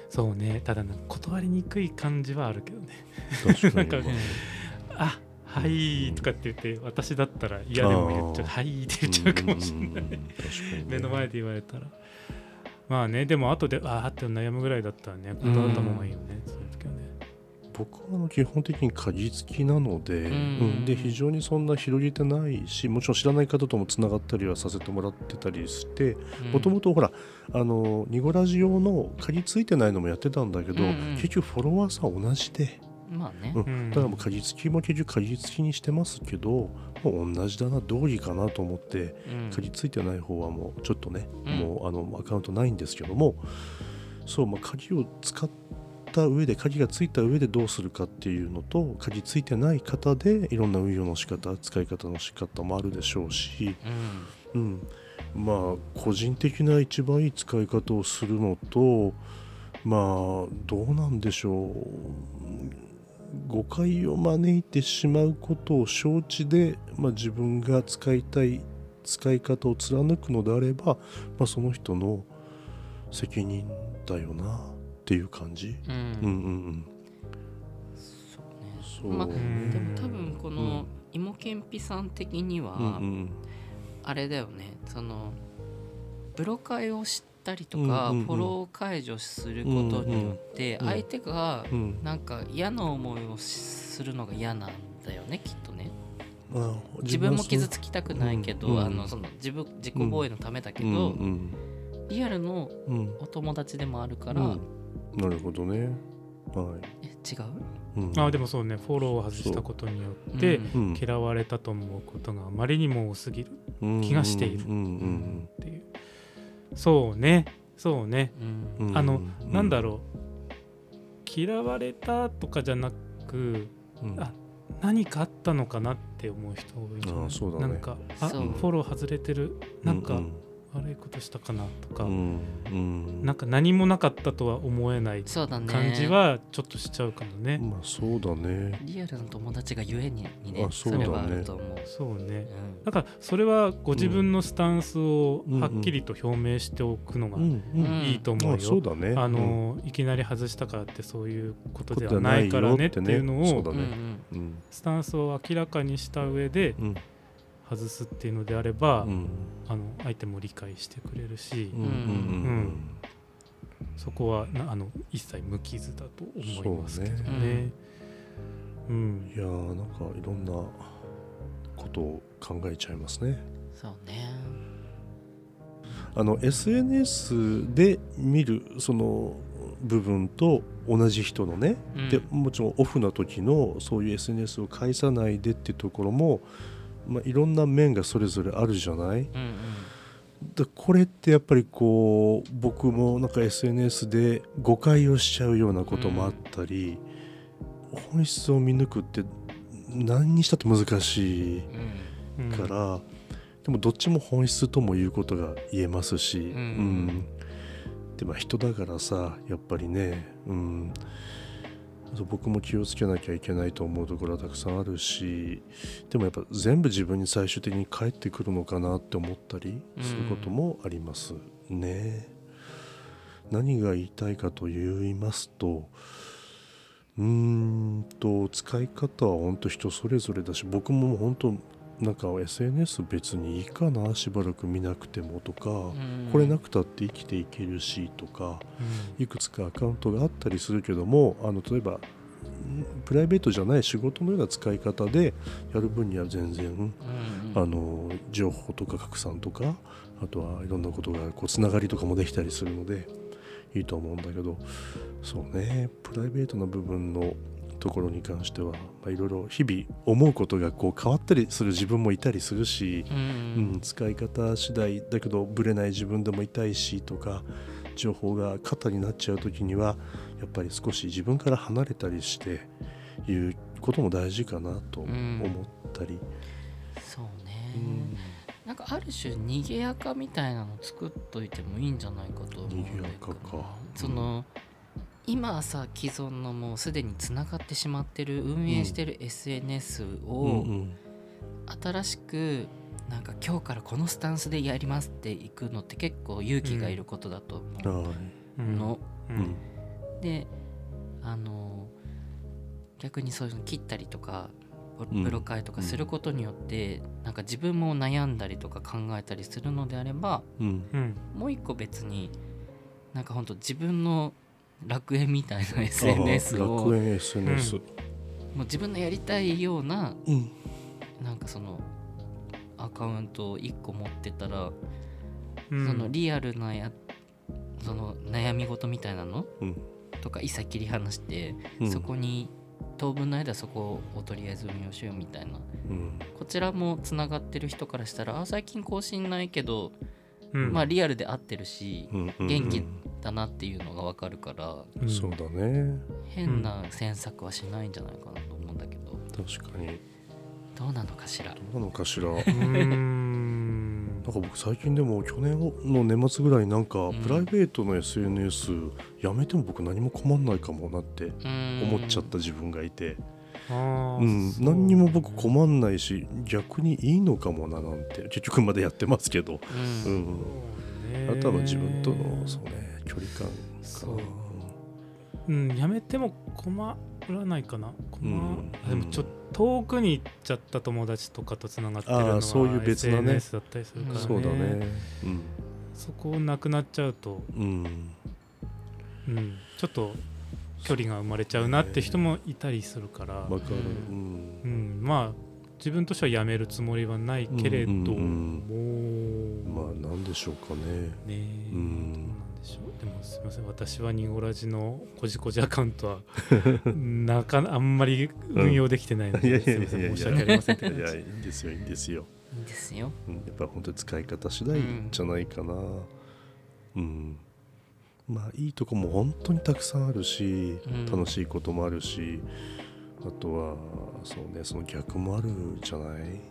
[SPEAKER 2] そうね。ただな断りにくい感じはあるけどね。なんかあはいとかって言って私だったら嫌でも言っちゃう。はいって言っちゃうかもしれない。目の前で言われたら。まあねでも後でああって悩むぐらいだったらね断った方がいいよね、そういう時はね
[SPEAKER 3] 僕はあの基本的に鍵付きなので,、
[SPEAKER 1] う
[SPEAKER 3] うん。んで非常にそんな広げてないしもちろん知らない方ともつながったりはさせてもらってたりしてもともとほらあのニゴラジオの鍵ついてないのもやってたんだけど、
[SPEAKER 1] うんうん。
[SPEAKER 3] 結局フォロワーさん同じで、
[SPEAKER 1] まあね。
[SPEAKER 3] うん。
[SPEAKER 2] うん。
[SPEAKER 3] だからもう鍵付きも結局鍵付きにしてますけどもう同じだな道義かなと思って
[SPEAKER 1] うん。
[SPEAKER 3] 鍵ついてない方はもうちょっとね、
[SPEAKER 1] うん。
[SPEAKER 3] もうあのアカウントないんですけどもそう、まあ、鍵を使った上で鍵がついた上でどうするかっていうのと鍵ついてない方でいろんな運用の仕方使い方の仕方もあるでしょうし、
[SPEAKER 1] うん。
[SPEAKER 3] うん、まあ個人的な一番いい使い方をするのとまあどうなんでしょう。誤解を招いてしまうことを承知で、まあ、自分が使いたい使い方を貫くのであれば、まあ、その人の責任だよなっていう感じ？
[SPEAKER 1] うん。
[SPEAKER 3] うんうん
[SPEAKER 1] そうね。
[SPEAKER 3] そう。ね、
[SPEAKER 1] でも多分この芋けんぴさん的には、
[SPEAKER 3] うんうん
[SPEAKER 1] あれだよね。そのブロ会をしたりとか、
[SPEAKER 3] うんうんうん。
[SPEAKER 1] フォロー解除することによって相手が
[SPEAKER 3] うん。
[SPEAKER 1] なんか嫌な思いをするのが嫌なんだよねきっとね。
[SPEAKER 3] あ
[SPEAKER 1] 自分も傷
[SPEAKER 3] つ
[SPEAKER 1] つきたくないけど、
[SPEAKER 3] うん。
[SPEAKER 1] あのその自分自己防衛のためだけど、
[SPEAKER 3] うん
[SPEAKER 1] リアルのお友達でもあるから、
[SPEAKER 3] うんなるほどね。は
[SPEAKER 1] え違う、
[SPEAKER 3] い。うん。
[SPEAKER 2] あでもそうね。フォローを外したことによって
[SPEAKER 1] う。ん
[SPEAKER 3] うん。
[SPEAKER 2] 嫌われたと思うことがあまりにも多すぎる。気がしている。
[SPEAKER 3] うんうん
[SPEAKER 2] っていう。そうね。そうね。
[SPEAKER 1] うん。
[SPEAKER 3] うん
[SPEAKER 2] あの
[SPEAKER 3] うん。
[SPEAKER 2] なんだろう。嫌われたとかじゃなく
[SPEAKER 3] うん。
[SPEAKER 2] あ何かあったのかなって思う人多いんじゃない？
[SPEAKER 3] あそうだね。
[SPEAKER 2] なんかあフォロー外れてる。なんか
[SPEAKER 3] うん
[SPEAKER 2] 悪いことしたかなとか、
[SPEAKER 3] うんうん。
[SPEAKER 2] なんか何もなかったとは思えない
[SPEAKER 1] そうだね。
[SPEAKER 2] 感じはちょっとしちゃうかもね。
[SPEAKER 3] まあそうだね。
[SPEAKER 1] リアルの友達がゆえににね
[SPEAKER 3] あそうだね。
[SPEAKER 1] それはあると思う、
[SPEAKER 2] そうね。
[SPEAKER 1] うん。
[SPEAKER 2] だからそれはご自分のスタンスを
[SPEAKER 3] うん
[SPEAKER 2] はっきりと表明しておくのが
[SPEAKER 3] うんうん。
[SPEAKER 2] いいと思うよ。
[SPEAKER 3] あそうだね。
[SPEAKER 2] あのいきなり外したからってそういうことでは
[SPEAKER 3] ない
[SPEAKER 2] からねっていうのを
[SPEAKER 3] ね。
[SPEAKER 1] うん。うん
[SPEAKER 3] うん。
[SPEAKER 2] スタンスを明らかにした上で
[SPEAKER 3] うん
[SPEAKER 2] 外すっていうのであれば、
[SPEAKER 3] うん。
[SPEAKER 2] あの相手も理解してくれるし、
[SPEAKER 3] うんうん
[SPEAKER 2] そこはなあの一切無傷だと思いますけど
[SPEAKER 3] そう
[SPEAKER 2] ね。うん。
[SPEAKER 3] いやーなんかいろんなことを考えちゃいますね。
[SPEAKER 1] そうね。
[SPEAKER 3] あの SNS で見るその部分と同じ人のね、
[SPEAKER 1] うん。
[SPEAKER 3] でもちろんオフの時のそういう SNS を介さないでっていうところも、まあ、いろんな面がそれぞれあるじゃない？
[SPEAKER 1] うんうん。
[SPEAKER 3] でこれってやっぱりこう僕もなんか SNS で誤解をしちゃうようなこともあったり、本質を見抜くって何にしたって難しい
[SPEAKER 1] うん
[SPEAKER 2] うん
[SPEAKER 3] から、でもどっちも本質とも言うことが言えますし、
[SPEAKER 1] ん。
[SPEAKER 3] うん。でも人だからさやっぱりね、うん、僕も気をつけなきゃいけないと思うところはたくさんあるしでもやっぱ全部自分に最終的に返ってくるのかなって思ったりすることもありますね。何が言いたいかと言いますとうーんと使い方は本当人それぞれだし僕も本当なんか SNS 別にいいかなしばらく見なくてもとか、
[SPEAKER 1] うん。
[SPEAKER 3] これなくたって生きていけるしとかいくつかアカウントがあったりするけどもあの例えばんプライベートじゃない仕事のような使い方でやる分には全然
[SPEAKER 1] うんうん。
[SPEAKER 3] あの情報とか拡散とかあとはいろんなことがこうつながりとかもできたりするのでいいと思うんだけどそうねプライベートな部分のところに関してはまあいろいろ日々思うことがこう変わったりする自分もいたりするし、
[SPEAKER 1] うん。
[SPEAKER 3] うん、使い方次第だけどぶれない自分でもいたいしとか情報が肩になっちゃう時にはやっぱり少し自分から離れたりしていうことも大事かなと思ったり。
[SPEAKER 1] そうね、
[SPEAKER 3] うん。
[SPEAKER 1] なんかある種逃げやかみたいなの作っといてもいいんじゃないかと思うんだよ
[SPEAKER 3] 逃げやか。か
[SPEAKER 1] その、今さ既存のもうすでにつながってしまってる運営してる SNS
[SPEAKER 3] うん。
[SPEAKER 1] を
[SPEAKER 3] うん
[SPEAKER 1] 新しくなんか今日からこのスタンスでやりますっていくのって結構勇気がいることだと思
[SPEAKER 3] はい
[SPEAKER 2] う
[SPEAKER 1] の、
[SPEAKER 3] うん。
[SPEAKER 1] であの逆にそういうの切ったりとか
[SPEAKER 3] うん。
[SPEAKER 1] ブロ会とかすることによって、なんか自分も悩んだりとか考えたりするのであれば
[SPEAKER 3] うん。
[SPEAKER 2] うん。
[SPEAKER 1] もう一個別になんかほんと自分の楽園みたいな SNS を。
[SPEAKER 3] 楽園 SNS
[SPEAKER 1] もう自分のやりたいような
[SPEAKER 3] うん。
[SPEAKER 1] なんかそのアカウントを1個持ってたら、
[SPEAKER 2] うん。
[SPEAKER 1] そのリアルなやその悩み事みたいなの？
[SPEAKER 3] うん。
[SPEAKER 1] とか一切切り離して、
[SPEAKER 3] うん。
[SPEAKER 1] そこに当分の間そこをとりあえず運用しようみたいな。
[SPEAKER 3] うん。
[SPEAKER 1] こちらもつながってる人からしたらあ最近更新ないけど、
[SPEAKER 2] うん。
[SPEAKER 1] まあリアルで合ってるし、
[SPEAKER 3] うんうん。
[SPEAKER 1] 元気だなっていうのが分かるから
[SPEAKER 2] うん。
[SPEAKER 3] そうだね。
[SPEAKER 1] 変な詮索はしないんじゃないかなと思うんだけど、
[SPEAKER 3] 確かに。
[SPEAKER 1] どうなのかしら？
[SPEAKER 3] どうなのかしら？
[SPEAKER 2] うーん。
[SPEAKER 3] なんか僕最近でも去年の年末ぐらいなんか
[SPEAKER 1] ん。
[SPEAKER 3] プライベートの SNS やめても僕何も困んないかもなって思っちゃった自分がいて、うん、何にも僕困んないし逆にいいのかもななんて結局までやってますけど、
[SPEAKER 1] う
[SPEAKER 3] うん。
[SPEAKER 2] うね。
[SPEAKER 3] あとはまあ自分とのそうね距離感か。
[SPEAKER 2] そう。
[SPEAKER 3] な
[SPEAKER 2] うんやめても困らないかな。困、
[SPEAKER 3] うん。
[SPEAKER 2] あでもちょっと遠くに行っちゃった友達とかとつながってるのは
[SPEAKER 3] そういう別なね。
[SPEAKER 2] SNS だったりするからね。
[SPEAKER 3] そうだね。
[SPEAKER 2] そこなくなっちゃうと、
[SPEAKER 3] うん、うん、
[SPEAKER 2] うん、ちょっと距離が生まれちゃうなって人もいたりするから、
[SPEAKER 3] わかる、う
[SPEAKER 2] うんん、まあ自分としてはやめるつもりはないけれども、
[SPEAKER 3] うん。まあなんでしょうかね。
[SPEAKER 2] ねえ、
[SPEAKER 3] うん
[SPEAKER 2] でしょ？うでもすみません。私はニゴラジのこじこじアカウントは なかなあんまり運用できてないので、
[SPEAKER 3] いやいやいやいや。
[SPEAKER 2] すみません。申し訳ありません。って感じ
[SPEAKER 3] いやいいんですよいいんですよ、
[SPEAKER 1] いいですよ。
[SPEAKER 3] うん、やっぱ本当に使い方次第じゃないかな。うん、まあいいとこも本当にたくさんあるし、
[SPEAKER 1] うん。
[SPEAKER 3] 楽しいこともあるしあとはそうねその逆もあるじゃない？ね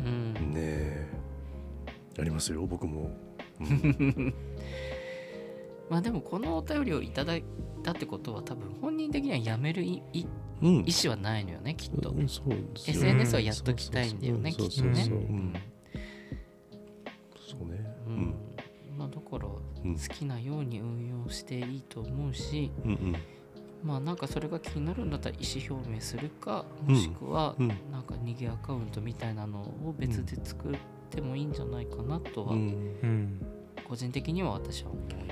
[SPEAKER 1] うん。
[SPEAKER 3] え。ありますよ僕も、うん
[SPEAKER 1] まあでもこのお便りをいただいたってことは多分本人的にはやめる意思はないのよねきっと、
[SPEAKER 3] うんそうですよ
[SPEAKER 1] SNS はやっときたいんだよね
[SPEAKER 3] そう
[SPEAKER 1] きっとね。
[SPEAKER 3] そうね。
[SPEAKER 1] うん。まあだから好
[SPEAKER 3] うん。
[SPEAKER 1] きなように運用していいと思うし
[SPEAKER 3] うんうん。
[SPEAKER 1] まあなんかそれが気になるんだったら意思表明するかもしくは
[SPEAKER 3] うん。
[SPEAKER 1] なんか逃げアカウントみたいなのを別で作ってもいいんじゃないかなとは個人的には私は思いました。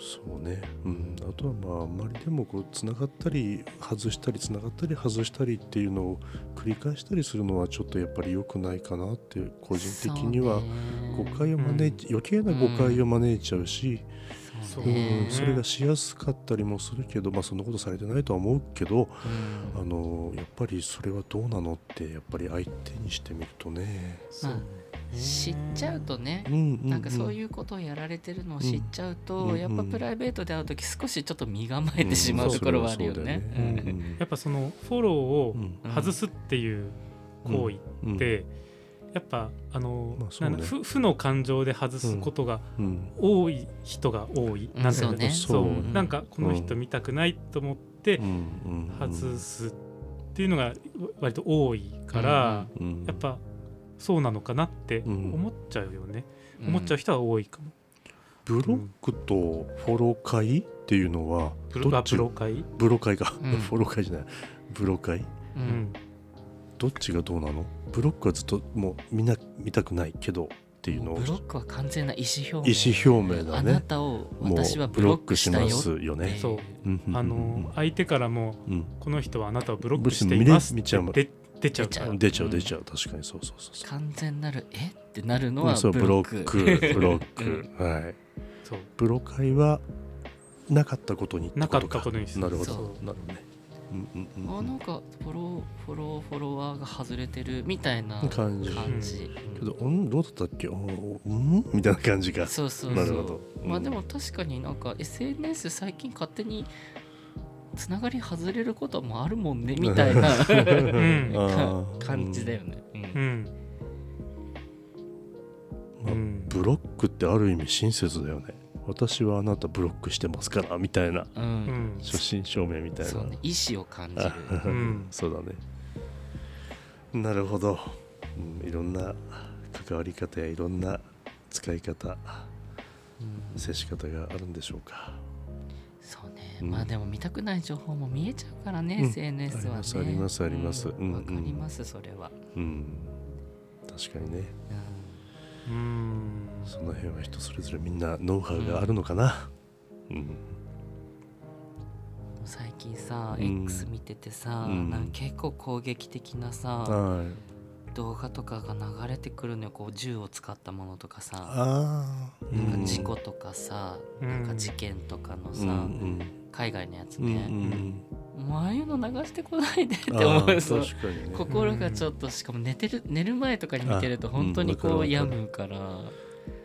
[SPEAKER 3] そうね、うん、あとはまああんまりでもこうつながったり外したりつながったり外したりっていうのを繰り返したりするのはちょっとやっぱり良くないかなって個人的には。誤解を招いち、余計な誤解を招いちゃうし、
[SPEAKER 1] そう
[SPEAKER 3] うん。
[SPEAKER 1] ね
[SPEAKER 3] それがしやすかったりもするけど、まあ、そんなことされてないとは思うけど
[SPEAKER 1] うん。
[SPEAKER 3] あのやっぱりそれはどうなのってやっぱり相手にしてみるとね。
[SPEAKER 2] そうね
[SPEAKER 1] 知っちゃうとねなんかそういうことをやられてるのを知っちゃうと、
[SPEAKER 3] うん
[SPEAKER 1] やっぱプライベートで会う時少しちょっと身構えてしまうところはあるよね。
[SPEAKER 2] やっぱそのフォローを
[SPEAKER 3] うん
[SPEAKER 2] 外すっていう行為
[SPEAKER 3] うん
[SPEAKER 2] って、やっぱあの、負負の感情で外すことが
[SPEAKER 3] うん
[SPEAKER 2] 多い人が多い、
[SPEAKER 1] うん
[SPEAKER 2] なんて
[SPEAKER 1] ね
[SPEAKER 2] そう
[SPEAKER 3] うん
[SPEAKER 2] なんかこの人見たくないと思って外すっていうのが割と多いから、
[SPEAKER 3] うん
[SPEAKER 2] やっぱそうなのかなって
[SPEAKER 3] うん。
[SPEAKER 2] 思っちゃうよね、
[SPEAKER 1] うん。
[SPEAKER 2] 思っちゃう人は多いかも。
[SPEAKER 3] ブロックとフォロー会っていうのは
[SPEAKER 2] ブロブロ会、
[SPEAKER 3] ブロ会か、
[SPEAKER 1] うん。
[SPEAKER 3] フォロー会じゃない。ブロ会？
[SPEAKER 1] う
[SPEAKER 2] うん。ん
[SPEAKER 3] どっちがどうなの？ブロックはずっともう見な見たくないけどっていうのを。
[SPEAKER 1] ブロックは完全な意思表明。
[SPEAKER 3] 意思表明だね。
[SPEAKER 1] あなたを
[SPEAKER 3] もう
[SPEAKER 1] 私はブロックし
[SPEAKER 3] ますよね。
[SPEAKER 2] そう。あの相手からも
[SPEAKER 3] うん。
[SPEAKER 2] この人はあなたをブロックしています
[SPEAKER 3] 見ちゃう。
[SPEAKER 2] って出ちゃう。から
[SPEAKER 1] 出ちゃう。
[SPEAKER 3] 出ちゃう出ちゃう。確かにそうそうそうそう。
[SPEAKER 1] 完全なるえ？ってなるのは
[SPEAKER 3] うんそう
[SPEAKER 1] ブロック。
[SPEAKER 3] ブロック。ブロックはい。
[SPEAKER 2] そう。
[SPEAKER 3] ブロ会はなかったことに
[SPEAKER 2] なかったことにする。
[SPEAKER 3] なるほど。
[SPEAKER 2] そう。
[SPEAKER 3] なるほどね。うんうんうん。
[SPEAKER 1] あなんかフォローフォローフォロワーが外れてるみたいな
[SPEAKER 3] 感じ。
[SPEAKER 1] 感じ。
[SPEAKER 3] けどうんどうだったっけ？おうんみたいな感じが。
[SPEAKER 1] そうそう
[SPEAKER 3] なるほど。
[SPEAKER 1] そうまあ
[SPEAKER 3] うん
[SPEAKER 1] でも確かになんか SNS 最近勝手につながり外れることもあるもんねみたいな。感じだよね、うん。
[SPEAKER 3] ブロックってある意味親切だよね。私はあなたブロックしてますからみたいな。
[SPEAKER 1] うん。
[SPEAKER 2] うん。
[SPEAKER 3] 初心証明みたいな。
[SPEAKER 1] そうね意思を感じる。
[SPEAKER 3] あ
[SPEAKER 2] うん。
[SPEAKER 3] そうだね。なるほど、うん、いろんな関わり方やいろんな使い方
[SPEAKER 1] うん。
[SPEAKER 3] 接し方があるんでしょうか
[SPEAKER 1] まあでも見たくない情報も見えちゃうからね、
[SPEAKER 3] うん。
[SPEAKER 1] SNS はね。
[SPEAKER 3] ありますありますあります。
[SPEAKER 1] うんかりますそれは、
[SPEAKER 3] うん。確かにね。
[SPEAKER 1] うん。
[SPEAKER 2] うん。
[SPEAKER 3] その辺は人それぞれみんなノウハウがあるのかな、うん。
[SPEAKER 1] 最近さ、
[SPEAKER 3] うん。
[SPEAKER 1] X 見ててさ、
[SPEAKER 3] うん。
[SPEAKER 1] なんか結構攻撃的なさ、
[SPEAKER 3] はい
[SPEAKER 1] 動画とかが流れてくるのよ。こう銃を使ったものとかさ。
[SPEAKER 3] ああ
[SPEAKER 1] なんか事故とかさ、
[SPEAKER 2] うん。
[SPEAKER 1] なんか事件とかのさ、
[SPEAKER 3] うんうん。
[SPEAKER 1] 海外のやつ
[SPEAKER 3] うんう
[SPEAKER 1] ね、
[SPEAKER 3] ん
[SPEAKER 1] もうああいうの流してこないでって思う。そう。
[SPEAKER 3] 確かにね。
[SPEAKER 1] 心がちょっとしかも寝てる寝る前とかに見てると
[SPEAKER 3] あ
[SPEAKER 1] 本当にこう病むから、
[SPEAKER 2] ん。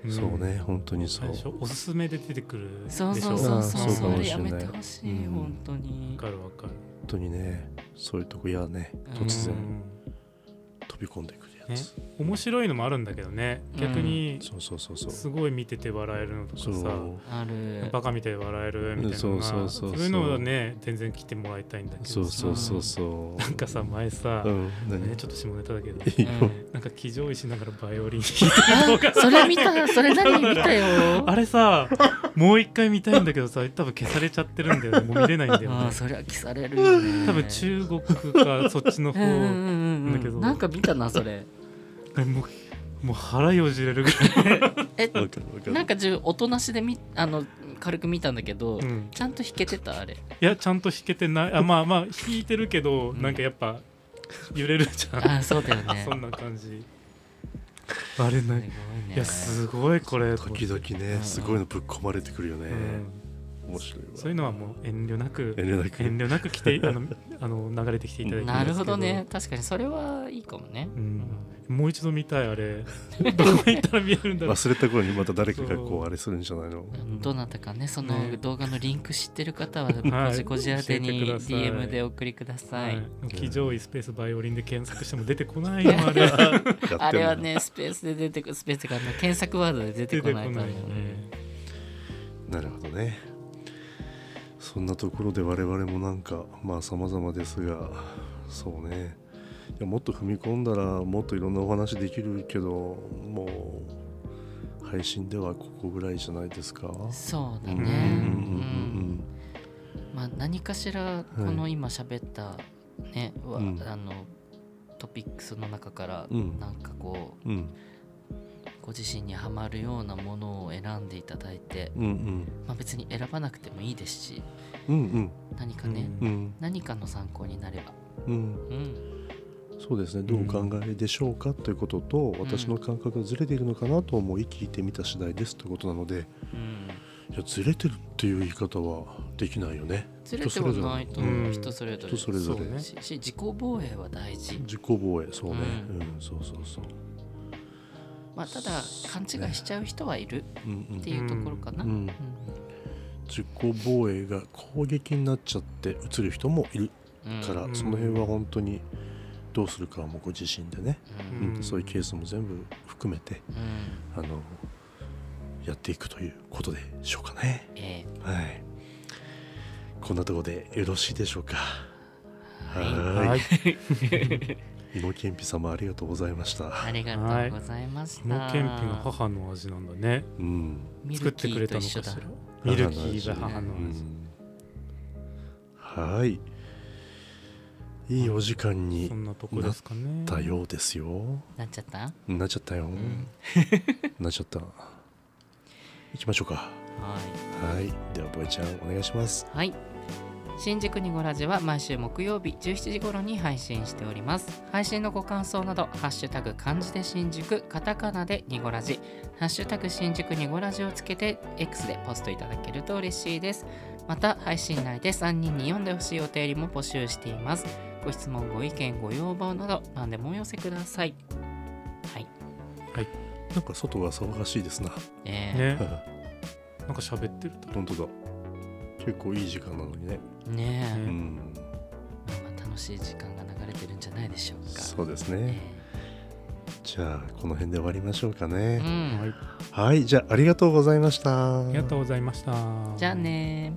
[SPEAKER 3] そうね本当にそう。
[SPEAKER 2] 最初おすすめで出てくるでしょ？
[SPEAKER 1] そうそうそう
[SPEAKER 3] あ
[SPEAKER 1] そう。
[SPEAKER 3] ーそうかも
[SPEAKER 1] それや
[SPEAKER 3] しれない
[SPEAKER 1] めてほしい、
[SPEAKER 3] うん。
[SPEAKER 1] 本当に。
[SPEAKER 2] わかるわかる。
[SPEAKER 3] 本当にねそういうとこ嫌ね。
[SPEAKER 1] うん。
[SPEAKER 3] 突然。
[SPEAKER 2] うん
[SPEAKER 3] 飛び込んでくるやつ、
[SPEAKER 2] 面白いのもあるんだけどね。逆に
[SPEAKER 3] そうそうそうそう。
[SPEAKER 2] すごい見てて笑えるのとか
[SPEAKER 3] そう。
[SPEAKER 2] さ
[SPEAKER 1] ある。
[SPEAKER 2] バカみたいで笑えるみたいな
[SPEAKER 3] そうそうそうそう。
[SPEAKER 2] いうのはね全然来てもらいたいんだけど
[SPEAKER 3] そうそうそうそう。
[SPEAKER 2] なんかさ前さ、
[SPEAKER 3] うん。何？
[SPEAKER 2] ね、ちょっと下ネタだけどなんか騎乗位しながらバイオリン
[SPEAKER 1] あ それ見たそれ何見たよ。
[SPEAKER 2] あれさもう一回見たいんだけどさ多分消されちゃってるんだよね。もう見れないんだよね。
[SPEAKER 1] あーそれは消されるよね。
[SPEAKER 2] 多分中国かそっちの方
[SPEAKER 1] うんうんうんうん
[SPEAKER 2] だけど
[SPEAKER 1] なんか見たなそれ。
[SPEAKER 2] えもうもう腹よじれるぐらい、
[SPEAKER 1] えなんかじゅ音なしでみあの軽く見たんだけど、
[SPEAKER 2] うん、
[SPEAKER 1] ちゃんと弾けてたあれ。
[SPEAKER 2] いやちゃんと弾けてない。あまあ まあ弾いてるけど、
[SPEAKER 1] うん。
[SPEAKER 2] なんかやっぱ揺れるじゃん。
[SPEAKER 1] あそうだよね。
[SPEAKER 2] そんな感じ。あれな
[SPEAKER 1] い。ね。
[SPEAKER 2] いやすごいこれ。
[SPEAKER 3] 時々ねすごいのぶっ込まれてくるよね、
[SPEAKER 2] うん
[SPEAKER 3] 面白いわ。
[SPEAKER 2] そういうのはもう遠慮なく
[SPEAKER 3] 遠慮なく。
[SPEAKER 2] 遠慮なく来て あのあの流れてきていただいて
[SPEAKER 1] なるほどね。確かにそれはいいかもね、
[SPEAKER 2] うん。もう一度見たいあれ。どこ行ったら見えるんだろう。
[SPEAKER 3] 忘れた頃にまた誰かがこ
[SPEAKER 2] そう。
[SPEAKER 3] うあれするんじゃないの？
[SPEAKER 1] うん。どなたかねその
[SPEAKER 2] ね。
[SPEAKER 1] 動画のリンク知ってる方は
[SPEAKER 2] はい。
[SPEAKER 1] こじこじ宛てに DM でお送りください、
[SPEAKER 2] はい。騎乗位スペースバイオリンで検索しても出てこないよあれ
[SPEAKER 3] やってんの。
[SPEAKER 1] あれはねスペースで出てくスペースがね検索ワードで出て
[SPEAKER 2] 出
[SPEAKER 1] こないから
[SPEAKER 2] てこないよね。
[SPEAKER 3] なるほどねそんなところで我々もなんかまあ様々ですがそうね。いやもっと踏み込んだらもっといろんなお話できるけどもう配信ではここぐらいじゃないですか？
[SPEAKER 1] そうだね。うんまあ何かしらこの今喋ったね、わ
[SPEAKER 3] うん。
[SPEAKER 1] あのトピックスの中から
[SPEAKER 3] うん。
[SPEAKER 1] なんかこう
[SPEAKER 3] うんうん
[SPEAKER 1] ご自身にはまるようなものを選んでいただいて、
[SPEAKER 3] うんうん。
[SPEAKER 1] まあ、別に選ばなくてもいいですし
[SPEAKER 3] うん
[SPEAKER 1] 何かね、
[SPEAKER 2] うん
[SPEAKER 3] うん。
[SPEAKER 1] 何かの参考になれば、
[SPEAKER 3] うん。
[SPEAKER 1] うん、
[SPEAKER 3] そうですね。どうお考えでしょうかということと、私の感覚がずれているのかなと思い聞いてみた次第ですということなので
[SPEAKER 1] うん、
[SPEAKER 3] いやずれてるっていう言い方はできないよね。
[SPEAKER 1] ずれてはないと人それぞれ。
[SPEAKER 3] 人それぞれ。
[SPEAKER 2] ね。
[SPEAKER 1] しし自己防衛は大事、
[SPEAKER 3] 自己防衛。そうね。
[SPEAKER 1] う
[SPEAKER 3] うん、そうそうそう
[SPEAKER 1] まあ、ただ勘違いしちゃう人はいるっていうところかな、
[SPEAKER 3] 自己防衛が攻撃になっちゃって映る人もいる
[SPEAKER 1] うん
[SPEAKER 3] から、
[SPEAKER 2] うん。
[SPEAKER 3] その辺は本当にどうするかはもうご自身でね、
[SPEAKER 1] うん。
[SPEAKER 3] うん。そういうケースも全部含めて
[SPEAKER 1] うん。
[SPEAKER 3] あのやっていくということでしょうかね。
[SPEAKER 1] え
[SPEAKER 3] はい。こんなところでよろしいでしょうか。
[SPEAKER 1] えはい
[SPEAKER 3] は
[SPEAKER 2] はいい
[SPEAKER 3] 芋けんぴ様ありがとうございました。
[SPEAKER 1] ありがとうございました、
[SPEAKER 2] このけんぴが母の味なんだね。
[SPEAKER 3] うん。
[SPEAKER 2] 作ってくれたのかしら？ミルキーが母の
[SPEAKER 3] う
[SPEAKER 2] 味
[SPEAKER 3] ん。はい。いいお時間に
[SPEAKER 2] そんなとこですかね。
[SPEAKER 3] なったようですよ。
[SPEAKER 1] なっちゃった？
[SPEAKER 3] なっちゃったよ、
[SPEAKER 1] ん。
[SPEAKER 3] なっちゃった。行きましょうか。
[SPEAKER 1] は
[SPEAKER 3] はい。ではボイちゃんお願いします。
[SPEAKER 1] いはい新宿にごラジは毎週木曜日17時頃に配信しております。配信のご感想などハッシュタグ漢字で新宿カタカナでにごラジハッシュタグ新宿にごラジをつけて X でポストいただけると嬉しいです。また配信内で3人に読んでほしいお便りも募集しています。ご質問ご意見ご要望など何でもお寄せください。はい。
[SPEAKER 3] なんか外が騒がしいですな。
[SPEAKER 1] え。ー
[SPEAKER 2] ね なんか喋ってると。
[SPEAKER 3] 本当だ結構いい時間なのにね。
[SPEAKER 1] ねえ、
[SPEAKER 2] ね
[SPEAKER 3] うん。
[SPEAKER 1] まあ、楽しい時間が流れてるんじゃないでしょうか。
[SPEAKER 3] そうです
[SPEAKER 1] え
[SPEAKER 3] ね。じゃあこの辺で終わりましょうか
[SPEAKER 1] え
[SPEAKER 3] ね。
[SPEAKER 1] う、ん。
[SPEAKER 3] はい。じゃあありがとうございました。
[SPEAKER 2] ありがとうございました。
[SPEAKER 1] じゃあね